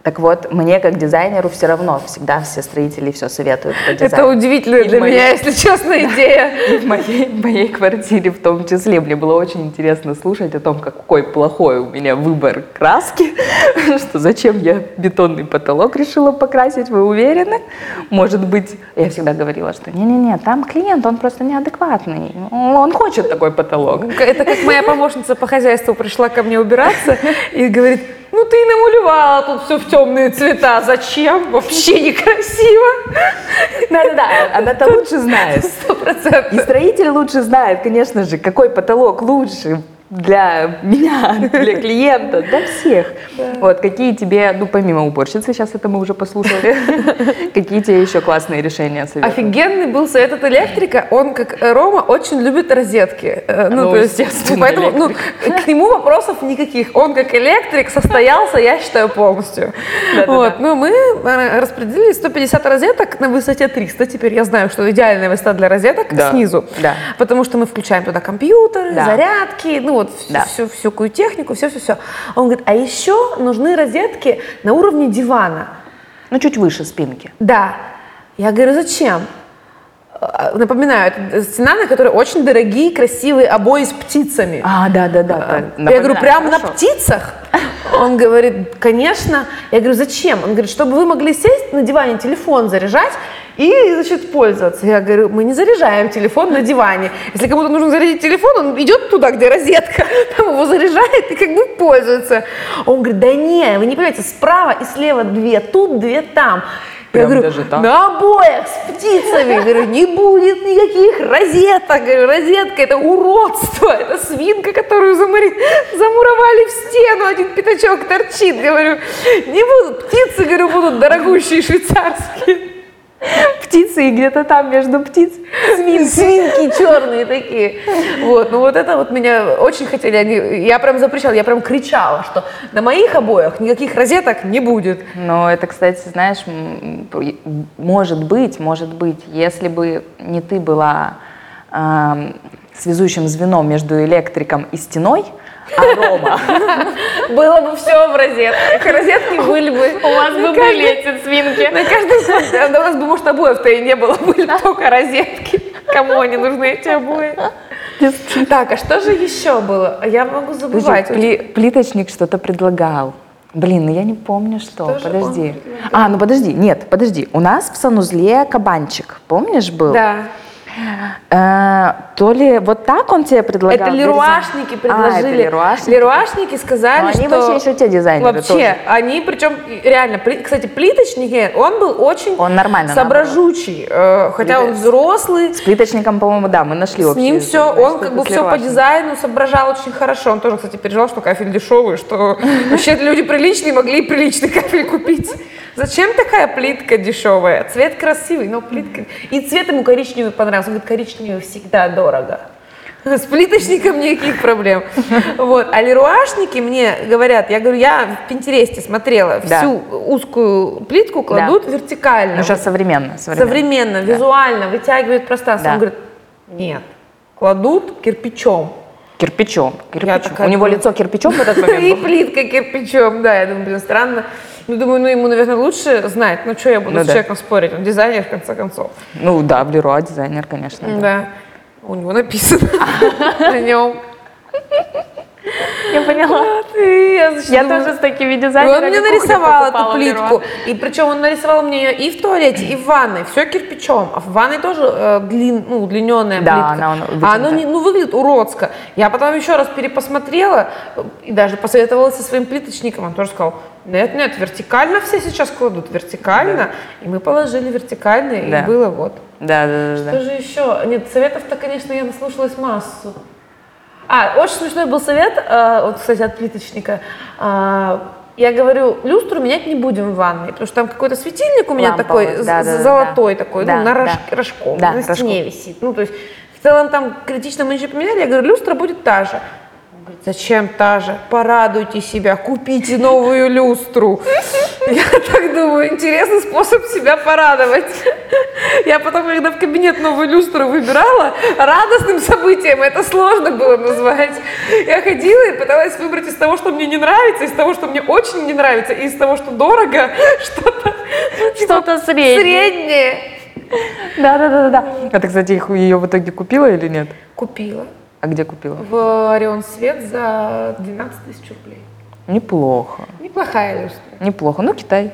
Так вот, мне как дизайнеру все равно, всегда все строители все советуют по дизайну. Это удивительная И для мои- меня, если честно, идея. И в моей, в моей квартире в том числе. Мне было очень интересно слушать о том, какой плохой у меня выбор краски, что зачем я бетонный потолок решила покрасить, вы уверены? Может быть, я всегда говорила, что не-не-не, там клиент, он просто неадекватный, он хочет такой потолок. Это как моя помощница по хозяйству пришла ко мне убираться и говорит, ну ты намалевала тут все в темные цвета, зачем? Вообще некрасиво. Да-да-да, она-то лучше знает. Сто И процентов. строитель лучше знает, конечно же, какой потолок лучше для меня, для клиента, для всех. Вот, какие тебе, ну, помимо уборщицы, сейчас это мы уже послушали, какие тебе еще классные решения советуют? Офигенный был совет от электрика. Он, как Рома, очень любит розетки. Э, Ну, то есть, поэтому ну, к нему вопросов никаких. Он, как электрик, состоялся, я считаю, полностью. Вот. Ну, мы э, распределили 150 розеток на высоте 300. Теперь я знаю, что идеальная высота для розеток снизу. Потому что мы включаем туда компьютеры, зарядки, ну вот всю, Да. всю, всякую технику, все-все-все. Он говорит, а еще нужны розетки на уровне дивана. Ну, чуть выше спинки. Да. Я говорю, зачем? Э, Напоминаю, это стена, на которой очень дорогие, красивые обои с птицами. А, да-да-да. Я говорю, прям на птицах? Он говорит, конечно. Я говорю, зачем? Он говорит, чтобы вы могли сесть на диване, телефон заряжать и, значит, пользоваться. Я говорю, мы не заряжаем телефон на диване. Если кому-то нужно зарядить телефон, он идет туда, где розетка, там его заряжает и как бы пользуется. Он говорит, да не, вы не понимаете, справа и слева две, тут две, там. Я Прям говорю, даже так? на обоях с птицами. Говорю, не будет никаких розеток. Говорю, розетка это уродство, это свинка, которую замари- замуровали в стену, один пятачок торчит. Говорю, не будут, птицы, говорю, будут дорогущие швейцарские. Птицы и где-то там между птиц. Свинки, свинки черные такие. Вот, ну вот это вот меня очень хотели, они, я прям запрещала, я прям кричала, что на моих обоях никаких розеток не будет. Но это, кстати, знаешь, может быть, может быть, если бы не ты была эм, связующим звеном между электриком и стеной, а Рома. Было бы все в розетках. Розетки были бы. У вас бы были эти свинки. На каждом да, у нас бы, может, обоев-то и не было, были бы только розетки. Кому они нужны, эти обои? Так, а что же еще было? Я могу забывать. пли- плиточник что-то предлагал. Блин, ну я не помню, что. Что подожди. А, ну подожди, нет, подожди. У нас в санузле кабанчик, помнишь, был? Да. Э, то ли вот так он тебе предлагал? Это леруашники А, предложили. это леруашники. Леруашники сказали, Ну, они что... вообще еще те дизайнеры Вообще, тоже. они, причем, реально, пли- кстати, плиточники, он был очень Он нормально соображучий, э, хотя он взрослый, С плиточником, по-моему, да, мы нашли с общий ним все, он как бы с все по дизайну соображал очень хорошо. Он тоже, кстати, переживал, что кафель дешевый, что вообще люди приличные могли и приличный кафель купить. Зачем такая плитка дешевая? Цвет красивый, но плитка... И цвет ему коричневый понравился. Он говорит, коричневый всегда дорого. С плиточником никаких проблем. Вот. А леруашники мне говорят, я говорю, я в Пинтересте смотрела, Да. всю узкую плитку кладут вертикально. Ну, сейчас современно, современно. Современно, визуально, вытягивают пространство. Да. Он говорит, нет, кладут кирпичом. Кирпичом, кирпичом. такая У него лицо кирпичом в этот момент И плитка кирпичом, да, я думаю, блин, странно. Ну, думаю, ну, ему, наверное, лучше знать, ну, что я буду Ну с да. человеком спорить, он дизайнер, в конце концов. Ну да, в Леруа дизайнер, конечно. да. Да, у него написано на нем. Я поняла. И я, значит, Я думаю, тоже с такими И дизайнерами он мне нарисовал эту плитку. И причем он нарисовал мне ее и в туалете, и в ванной. Все кирпичом. А в ванной тоже э, длин, ну, удлиненная Да, плитка. она- она а оно не, ну, выглядит уродско. Я потом еще раз перепосмотрела и даже посоветовалась со своим плиточником. Он тоже сказал, нет, нет, вертикально все сейчас кладут, вертикально. И мы положили вертикально, и Да. было вот. Да, да, да, да. Что же еще? Нет, советов-то, конечно, я наслушалась массу. А, очень смешной был совет, э, вот, кстати, от плиточника. А, я говорю, люстру менять не будем в ванной, потому что там какой-то светильник у меня Ламповый, такой, да, да, да, золотой да. такой, Да, ну, на рож- да. рожком, Да, на стене рожком. висит. Ну, то есть, в целом там критично мы ничего поменяли. Я говорю, люстра будет та же. Говорит, зачем та же? Порадуйте себя, купите новую люстру. Я так думаю, интересный способ себя порадовать. Я потом, когда в кабинет новую люстру выбирала, радостным событием это сложно было назвать. Я ходила и пыталась выбрать из того, что мне не нравится, из того, что мне очень не нравится, и из того, что дорого, что-то ну, типа, Что-то среднее. среднее. Да, да, да, да, да. А ты, кстати, ее в итоге купила или нет? Купила А где купила? в Орион Свет за 12 тысяч рублей. Неплохо. Неплохая люстра. Неплохо. Ну, Китай.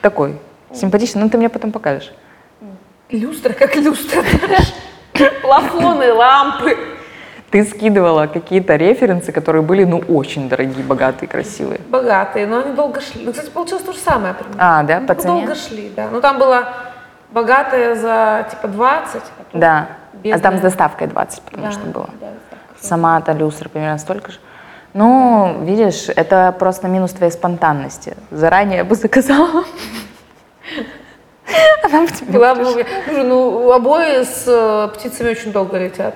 Такой. Симпатичный. Ну, ты мне потом покажешь. Люстра как люстра. Плафоны, лампы. Ты скидывала какие-то референсы, которые были, ну, очень дорогие, богатые, красивые. Богатые, но они долго шли. Ну, кстати, получилось то же самое. примерно. А, да, Ну, по цене? Долго шли, да. Ну, там была богатая за, типа, 20. а тут Да. А там с доставкой 20, потому Да, что было. да, так. Сама-то люстра примерно столько же. Ну, видишь, это просто минус твоей спонтанности. Заранее я бы заказала. Она бы тебе Была бы ну, обои с э, птицами очень долго летят.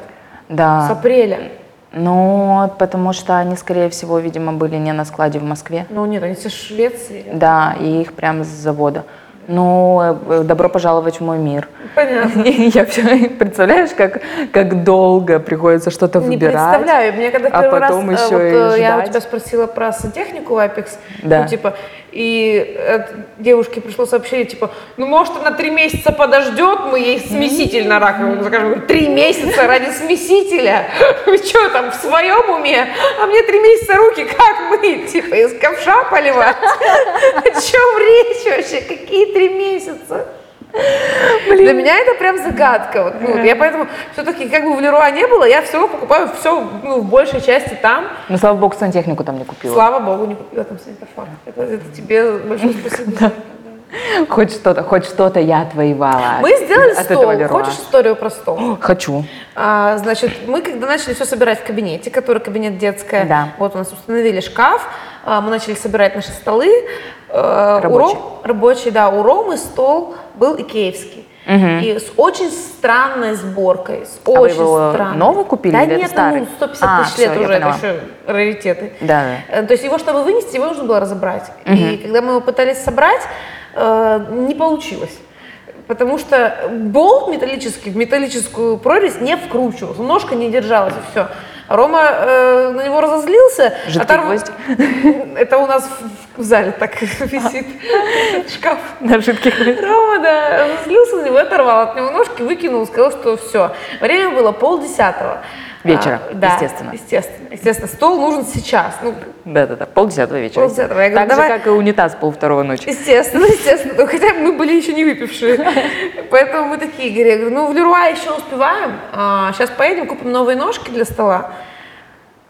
С Да. апреля. Ну, потому что они, скорее всего, видимо, были не на складе в Москве. Ну, нет, они все Швеции. Да, и их прямо с завода. Ну, э, добро пожаловать в мой мир. Понятно. Я все, представляешь, как, как долго приходится что-то Не выбирать. представляю. Мне когда а первый раз, потом э, еще вот, и э, я у ждать. тебя спросила про сантехнику Apex, Да. ну, типа, и э, девушке пришло сообщение, типа, ну, может, она три месяца подождет, мы ей смеситель на раковину закажем. Три месяца ради смесителя? Вы что, там, в своем уме? А мне три месяца руки как мыть? Типа, из ковша поливать? О чем речь вообще? Какие три месяца? Для меня это прям загадка. Вот, ну, я поэтому все-таки, как бы в Леруа не было, я все покупаю, все ну, в большей части там. Ну, слава богу, сантехнику там не купила. Слава богу, не купила там санитофор. Это, это тебе большое спасибо. да. Хоть что-то, хоть что-то я отвоевала. Мы сделали от стол. Хочешь историю про стол? Хочу. А, значит, мы когда начали все собирать в кабинете, который кабинет детская, Да. вот у нас установили шкаф, а, мы начали собирать наши столы. Э, Рабочий. Ром- рабочий, да, у Ромы стол был икеевский. И с очень странной сборкой, с А вы очень его странной. новый купили Да или нет, старый? ему 150 А, тысяч всё, лет уже, это еще раритеты. Да, Э, То есть его, чтобы вынести, его нужно было разобрать. И когда мы его пытались собрать, э, не получилось. Потому что болт металлический в металлическую прорезь не вкручивался, ножка не держалась, и все. Рома э, на него разозлился. Жидкий оторв- гвоздь. Это у нас в, в зале так висит шкаф. На жидких Рома, да, разозлился на него, оторвал от него ножки, выкинул, сказал, что все. Время было полдесятого. Вечера, А, да, естественно. естественно. Естественно, стол нужен сейчас. Ну, Да-да-да, полдесятого вечера. Полдесятого. Я говорю, так давай- же, как и унитаз пол второго ночи. Естественно, естественно. Ну, Хотя мы были еще не выпившие. Поэтому мы такие, я говорю, ну в Леруа еще успеваем. сейчас поедем, купим новые ножки для стола.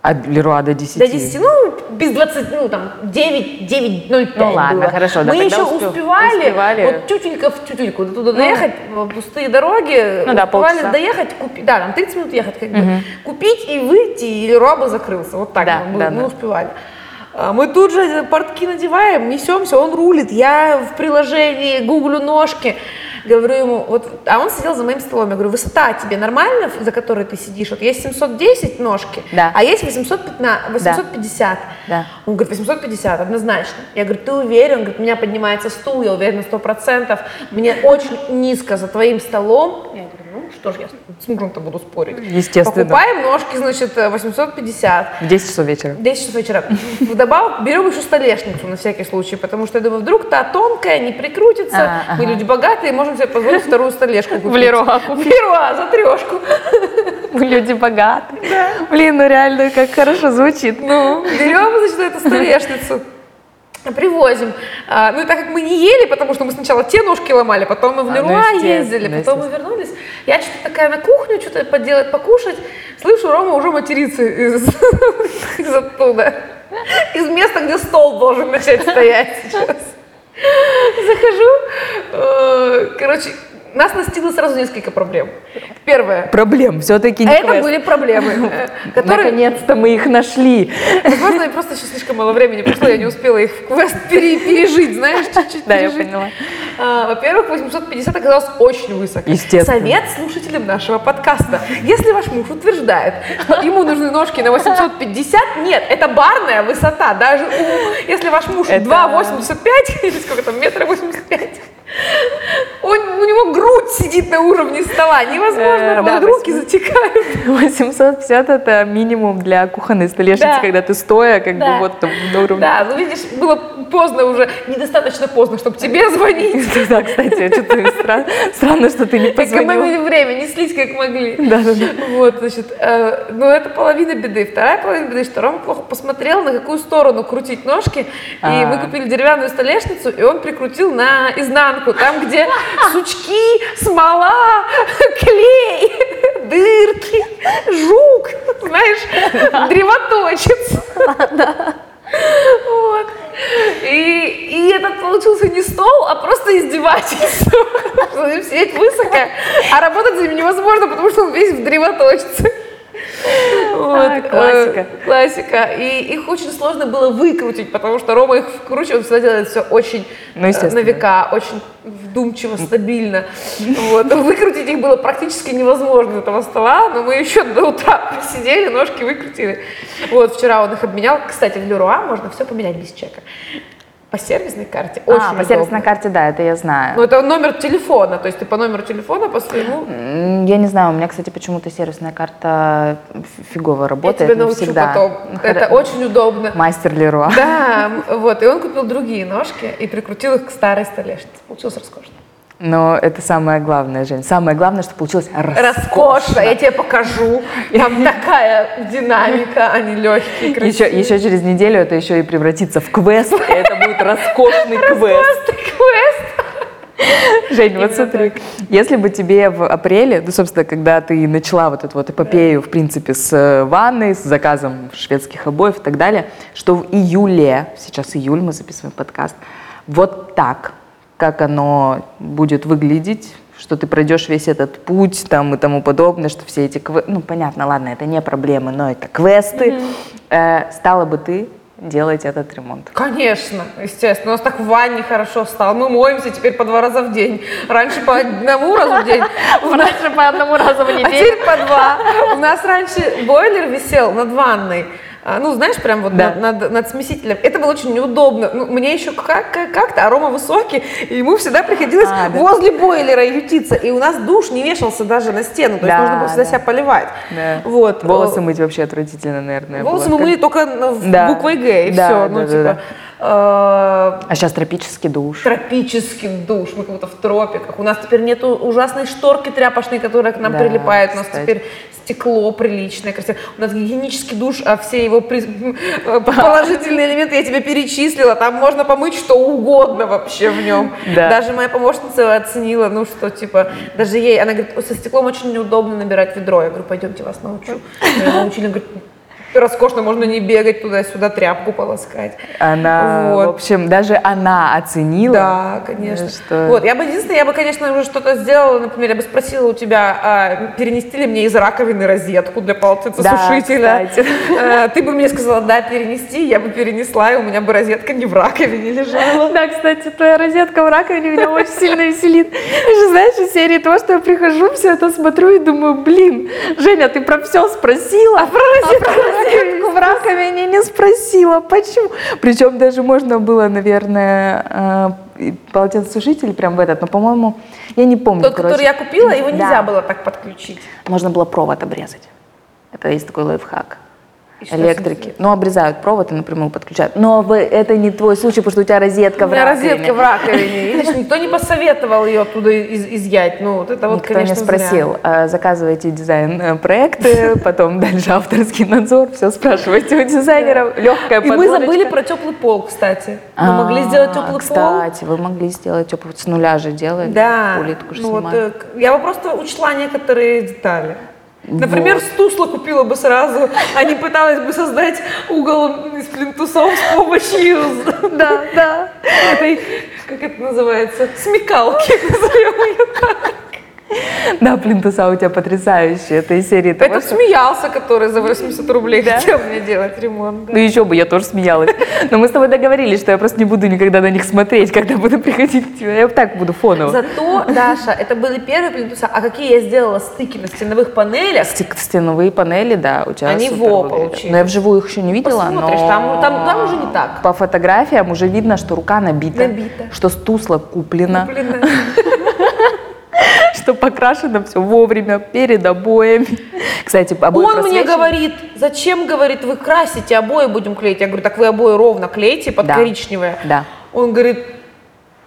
А Леруа до 10? До 10, ну, без 20, ну, там, 9, 9.05 Ну, ладно, было. хорошо, да, Мы еще успе- успевали, успевали. вот тютелька в тютельку, туда доехать, э, пустые дороги, Ну да, успевали полчаса. доехать, купить, да, там 30 минут ехать, как бы, купить и выйти, и Леруа бы закрылся, вот так Да, мы, да, мы да. успевали. Мы тут же портки надеваем, несемся, он рулит, я в приложении гуглю ножки, говорю ему, вот, а он сидел за моим столом, я говорю, высота тебе нормально, за которой ты сидишь? Вот есть 710 ножки, Да. а есть 815, 850. Да. Он говорит, 850, однозначно. Я говорю, ты уверен? Он говорит, у меня поднимается стул, я уверена, сто процентов. Мне очень низко за твоим столом. Я говорю, что ж, я с мужем-то буду спорить. Естественно. Покупаем ножки, значит, 850. В 10 часов вечера. 10 часов вечера. Вдобавок берем еще столешницу на всякий случай, потому что я думаю, вдруг та тонкая, не прикрутится. А, Мы люди богатые, можем себе позволить вторую столешку купить. Леруа В Леруа за трешку. Мы люди богатые. Блин, ну реально, как хорошо звучит. Ну, берем, значит, эту столешницу. Привозим. А, ну так как мы не ели, потому что мы сначала те ножки ломали, потом мы в А, ну, Леруа естественно, ездили, потом мы вернулись. Я что-то такая на кухню, что-то поделать, покушать. Слышу, Рома уже матерится из, из оттуда. Из места, где стол должен начать стоять сейчас. Захожу. э, Короче, нас настигло сразу несколько проблем. Первое. Проблем все-таки не Это квест. были проблемы, которые Наконец-то мы их нашли. Возможно, я просто еще слишком мало времени прошло, я не успела их в квест пере- пережить, знаешь, чуть-чуть Да, я пережить. поняла. А, Во-первых, 850 оказалось очень высоко. Естественно. Совет слушателям нашего подкаста. Если ваш муж утверждает, что ему нужны ножки на 850, нет, это барная высота. Даже у- если ваш муж Это- 2,85, или сколько там, метра 85, он, у него грудь сидит на уровне стола, невозможно, Э, да, руки затекают. 850 это минимум для кухонной столешницы, Да. когда ты стоя, как Да. бы вот там на уровне. Да, ну видишь, было поздно уже, недостаточно поздно, чтобы тебе звонить. Да, кстати, что-то стра- странно, что ты не позвонила. Экономили время, неслись как могли. Да, да, да. Вот, значит, э, ну это половина беды. Вторая половина беды, что Рома плохо посмотрел, на какую сторону крутить ножки. И А. мы купили деревянную столешницу, и он прикрутил на изнанку, там, где сучки, смола, клей, дырки, жук, знаешь, древоточец. Вот. И, и этот получился не стол, а просто издевательство. Сидеть высоко, а работать за ним невозможно, потому что он весь в древоточце. Вот, А, классика. э, классика. И их очень сложно было выкрутить, потому что Рома их вкручивает, он всегда делает все очень Ну, э, на века, очень вдумчиво, стабильно. Вот. Выкрутить их было практически невозможно с этого стола, но мы еще до утра посидели, ножки выкрутили. Вот, вчера он их обменял. Кстати, в Леруа можно все поменять без чека. По сервисной карте очень а, по сервисной удобно. карте, да, это я знаю. Ну, это номер телефона, то есть ты по номеру телефона, по своему... Я не знаю, у меня, кстати, почему-то сервисная карта фигово Я работает. тебя не научу всегда. потом. Ну, Это очень удобно. Мастер Леруа. Да, вот, и он купил другие ножки и прикрутил их к старой столешнице. Получилось роскошно. Но это самое главное, Жень. Самое главное, что получилось роскошно. Роскошно, я тебе покажу. Там такая динамика, они легкие, Еще, красивые. еще через неделю это еще и превратится в квест, это роскошный квест. Квест. Жень, вот смотри, если бы тебе в апреле, ну, собственно, когда ты начала вот эту вот эпопею, в принципе, с э, ванной, с заказом шведских обоев и так далее, что в июле, сейчас июль, мы записываем подкаст, вот так, как оно будет выглядеть, что ты пройдешь весь этот путь там и тому подобное, что все эти квесты, ну, понятно, ладно, это не проблемы, но это квесты, Э, стала бы ты делать этот ремонт? Конечно, естественно. У нас так в ванне хорошо стало. Мы моемся теперь по два раза в день. Раньше по одному разу в день. Раньше по одному разу в А теперь по два. У нас раньше бойлер висел над ванной, а, ну, знаешь, прям вот Да. над, над- над смесителем. Это было очень неудобно. Ну, мне еще как- как- как-то, а Рома высокий, и ему всегда приходилось А, да. возле бойлера ютиться. И у нас душ не вешался даже на стену, то есть Да, нужно было всегда да. себя поливать. Да. Вот. Волосы мыть вообще отвратительно, наверное. Волосы было. мы мыли только ну, в- Да. буквой Г, и Да, все. да, ну, да, типа, да. э, А сейчас тропический душ. тропический душ, мы как будто в тропиках. У нас теперь нету ужасной шторки тряпочной, которая к нам Да, прилипает. У нас кстати. теперь стекло приличное, красивое. У нас гигиенический душ, а все его э, положительные элементы я тебе перечислила. Там можно помыть что угодно вообще в нем. Да. Даже моя помощница оценила, ну что, типа, даже ей, она говорит, со стеклом очень неудобно набирать ведро. Я говорю, пойдемте вас научу. Меня научили, говорит, роскошно, можно не бегать туда-сюда, тряпку полоскать. Она, Вот. в общем, даже она оценила. Да, конечно. Что... Вот, я бы единственное, я бы, конечно, уже что-то сделала, например, я бы спросила у тебя, а, перенести ли мне из раковины розетку для полотенцесушителя. кстати. Э, Ты бы мне сказала, да, перенести, я бы перенесла, и у меня бы розетка не в раковине лежала. Да, кстати, твоя розетка в раковине меня очень сильно веселит. Ты же знаешь, из серии того, что я прихожу, все это смотрю и думаю, блин, Женя, ты про все спросила, а про розетку, в раковине не спросила. Почему? Причем даже можно было, наверное, э, полотенцесушитель прям в этот, но, по-моему, я не помню. Тот, короче. который я купила, его Да. нельзя было так подключить. Можно было провод обрезать. Это есть такой лайфхак. Электрики. Ну, обрезают провод и напрямую подключают. Но это не твой случай, потому что у тебя розетка У в раковине. розетка в раковине. Видишь, никто не посоветовал ее оттуда из- изъять. Ну, вот это вот, Никто конечно, не спросил. зря. А, Заказывайте дизайн-проекты, потом дальше авторский надзор, все спрашивайте у дизайнеров. Легкая И мы забыли про теплый пол, кстати. Мы могли сделать теплый пол. А, Кстати, вы могли сделать теплый с нуля же делали. Да. Улитку же Ну вот, снимали. э, я бы просто учла некоторые детали. Например, стусла купила бы сразу, а не пыталась бы создать угол из плинтусов с помощью Да, да. этой, как это называется, смекалки, назовем ее так. Да, плинтуса у тебя потрясающие. Это из серии Это что- смеялся, который за 80 рублей хотел мне делать ремонт. да. Ну еще бы, я тоже смеялась. Но мы с тобой договорились, что я просто не буду никогда на них смотреть, когда буду приходить к тебе. Я вот так буду фоново. Зато, Даша, это были первые плинтуса, а какие я сделала стыки на стеновых панелях, Стеновые панели, да, у тебя Они во получились. Но я вживую их еще не видела, Посмотришь, но там- там- там уже не так. По фотографиям уже видно, что рука набита, Набита. что стусла куплена, блин, что покрашено все вовремя, перед обоями. Кстати, обои Он мне говорит, зачем, говорит, вы красите, обои будем клеить. Я говорю, так вы обои ровно клеите под Да. коричневое. Да. Он говорит,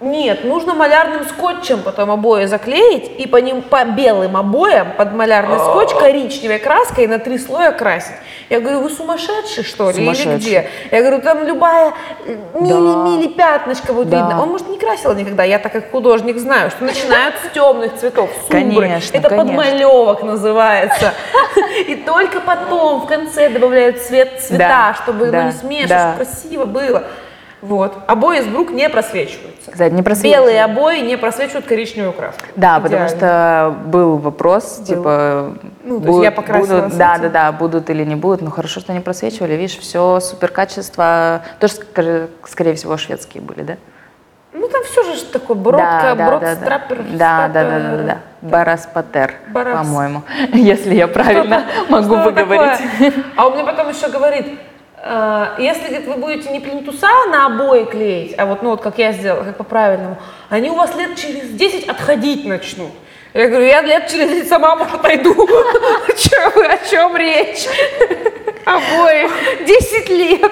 нет, нужно малярным скотчем потом обои заклеить и по ним по белым обоям под малярный скотч коричневой краской на три слоя красить. Я говорю, вы сумасшедший что ли или где? Я говорю, там любая э, мили-мили пятнышко будет видно. Он, может, не красил никогда, я так как художник знаю, что начинают с темных цветов, сумбры. Конечно, Это конечно. подмалевок называется. И только потом в конце добавляют цвет цвета, чтобы не смешивать, красиво было. Вот. Обои из брук не просвечиваются. Кстати, не просвечивают. Белые обои не просвечивают коричневую краску. Да, потому Идеально. что был вопрос, типа, Ну, то есть я покрасила будут, да, да, да, будут или не будут, но хорошо, что они просвечивали, видишь, все супер качество, тоже, скорее всего, шведские были, да? Ну там все же такое, бродка, да, брод, да, да. страпер, Да, да, да, да, да, да. Бараспатер, Барас. по-моему, если я правильно могу Что выговорить. такое? А он мне потом еще говорит, если говорит, вы будете не плинтуса на обои клеить, а вот, ну, вот как я сделала, как по-правильному, они у вас лет через 10 отходить начнут. Я говорю, я лет через 10 сама, отойду. О чем речь? Обои 10 лет.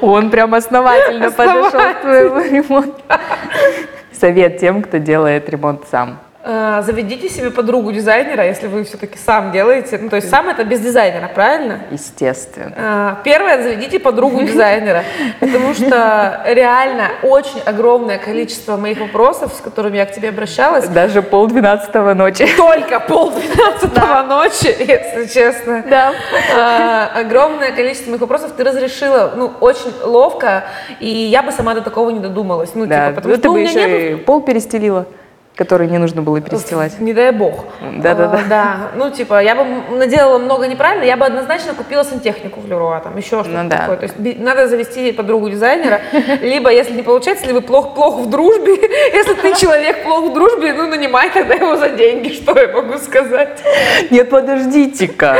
Он прям основательно подошел к твоему ремонту. Совет тем, кто делает ремонт сам. Э, Заведите себе подругу дизайнера, если вы все-таки сам делаете. Ну, то есть сам это без дизайнера, правильно? Естественно. А, Первое, заведите подругу дизайнера, потому что реально очень огромное количество моих вопросов, с которыми я к тебе обращалась, Даже полдвенадцатого ночи. только полдвенадцатого ночи, если честно. Да. А, огромное количество моих вопросов ты разрешила, ну, очень ловко, и я бы сама до такого не додумалась. Ну, типа, потому ну, что ты у меня еще пол перестелила. Который не нужно было перестилать? Не дай бог. Да-да-да. А, да. Ну, типа, я бы наделала много неправильно, я бы однозначно купила сантехнику в Леруа, там, еще что-то Ну да. такое. То есть надо завести подругу дизайнера, либо, если не получается, если вы плохо, плохо в дружбе, если ты человек плохо в дружбе, ну, нанимай тогда его за деньги, что я могу сказать. Нет, подождите-ка.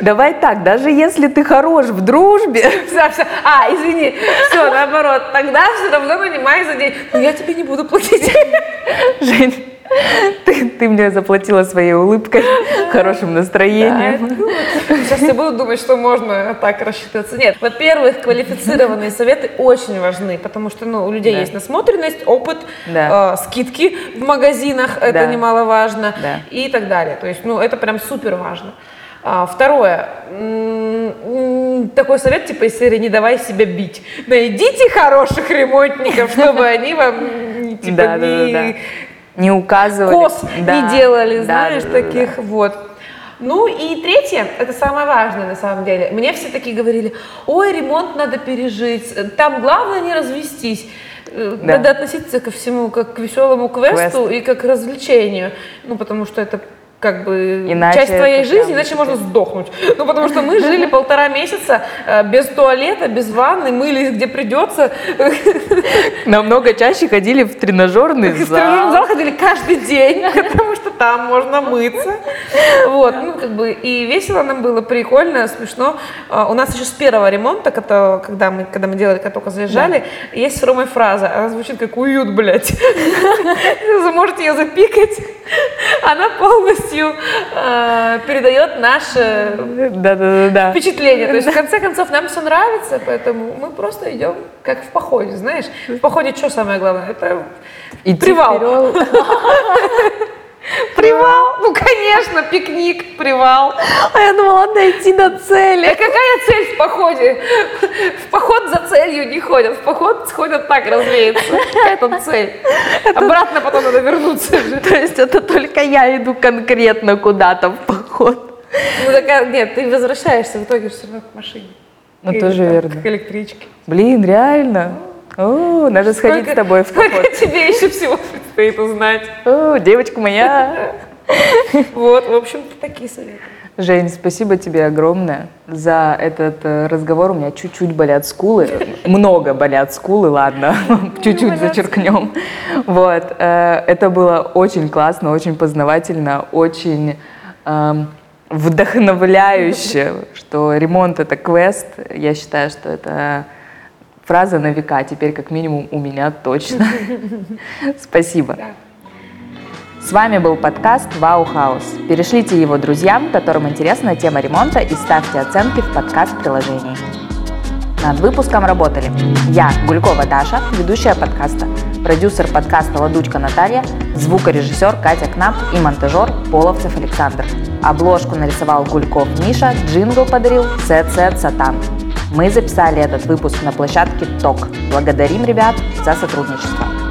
Давай так, даже если ты хорош в дружбе, Все, все. А, извини, все, наоборот, тогда все равно нанимай за деньги. Но я тебе не буду платить. Жень, ты, ты мне заплатила своей улыбкой, хорошим настроением. Сейчас я буду думать, что можно так рассчитываться. Нет, во-первых, квалифицированные советы очень важны, потому что ну, у людей Да. есть насмотренность, опыт, Да. э, скидки в магазинах, это Да. немаловажно, Да. и так далее. То есть, ну, это прям супер важно. А, второе, такой совет, типа из серии «Не давай себя бить». Найдите хороших ремонтников, чтобы они вам не, типа, Да, да, да, не да. Не указывали. кос Да. не делали, Да, знаешь, да, да, да. таких вот. Ну и третье, это самое важное на самом деле. Мне все такие говорили, ой, ремонт надо пережить, там главное не развестись. Э, Да. Надо относиться ко всему как к веселому квесту и как к развлечению. Ну, потому что это как бы Иначе часть твоей жизни, иначе можно сдохнуть. Ну, потому что мы жили полтора месяца э, без туалета, без ванны, мылись где придется. Намного чаще ходили в тренажерный В тренажерный зал. зал ходили каждый день, потому что там можно мыться. Вот, ну, как бы, и весело нам было, прикольно, смешно. А, У нас еще с первого ремонта, когда мы, когда мы делали, когда только заезжали, есть с Ромой фраза, она звучит как уют, блядь. Вы можете ее запикать. Она полностью э, передает наше Да-да-да. впечатление. То есть, в конце концов, нам все нравится, поэтому мы просто идем как в походе, знаешь. В походе что самое главное? Это Идти Привал. привал. Ну, конечно, пикник, привал. А я думала, надо идти до цели. какая цель в походе? В поход за целью не ходят, в поход сходят так развеяться. Какая там цель? Обратно потом надо вернуться же. То есть это только я иду конкретно куда-то в поход. Ну, такая, нет, ты возвращаешься в итоге все равно к машине. Ну, тоже там верно. К электричке. Блин, реально? О, надо сходить Сколько- с тобой в поход. тебе еще всего предстоит узнать? О, девочка моя. Вот, в общем-то, такие советы. Жень, спасибо тебе огромное за этот э, разговор. У меня чуть-чуть болят скулы. Много болят скулы, ладно. Чуть-чуть болят зачеркнем. Вот. э, Это было очень классно, очень познавательно, очень эм, вдохновляюще, что ремонт — это квест. Я считаю, что это фраза на века, теперь как минимум у меня точно. Спасибо. С вами был подкаст «Вау Хаус». Перешлите его друзьям, которым интересна тема ремонта, и ставьте оценки в подкаст-приложении. Над выпуском работали я, Гулькова Даша, ведущая подкаста, продюсер подкаста Ладучка Наталья, звукорежиссер Катя Кнап и монтажер Половцев Александр. Обложку нарисовал Гульков Миша, джингл подарил Сет Сатан. Мы записали этот выпуск на площадке ТОК. Благодарим ребят за сотрудничество.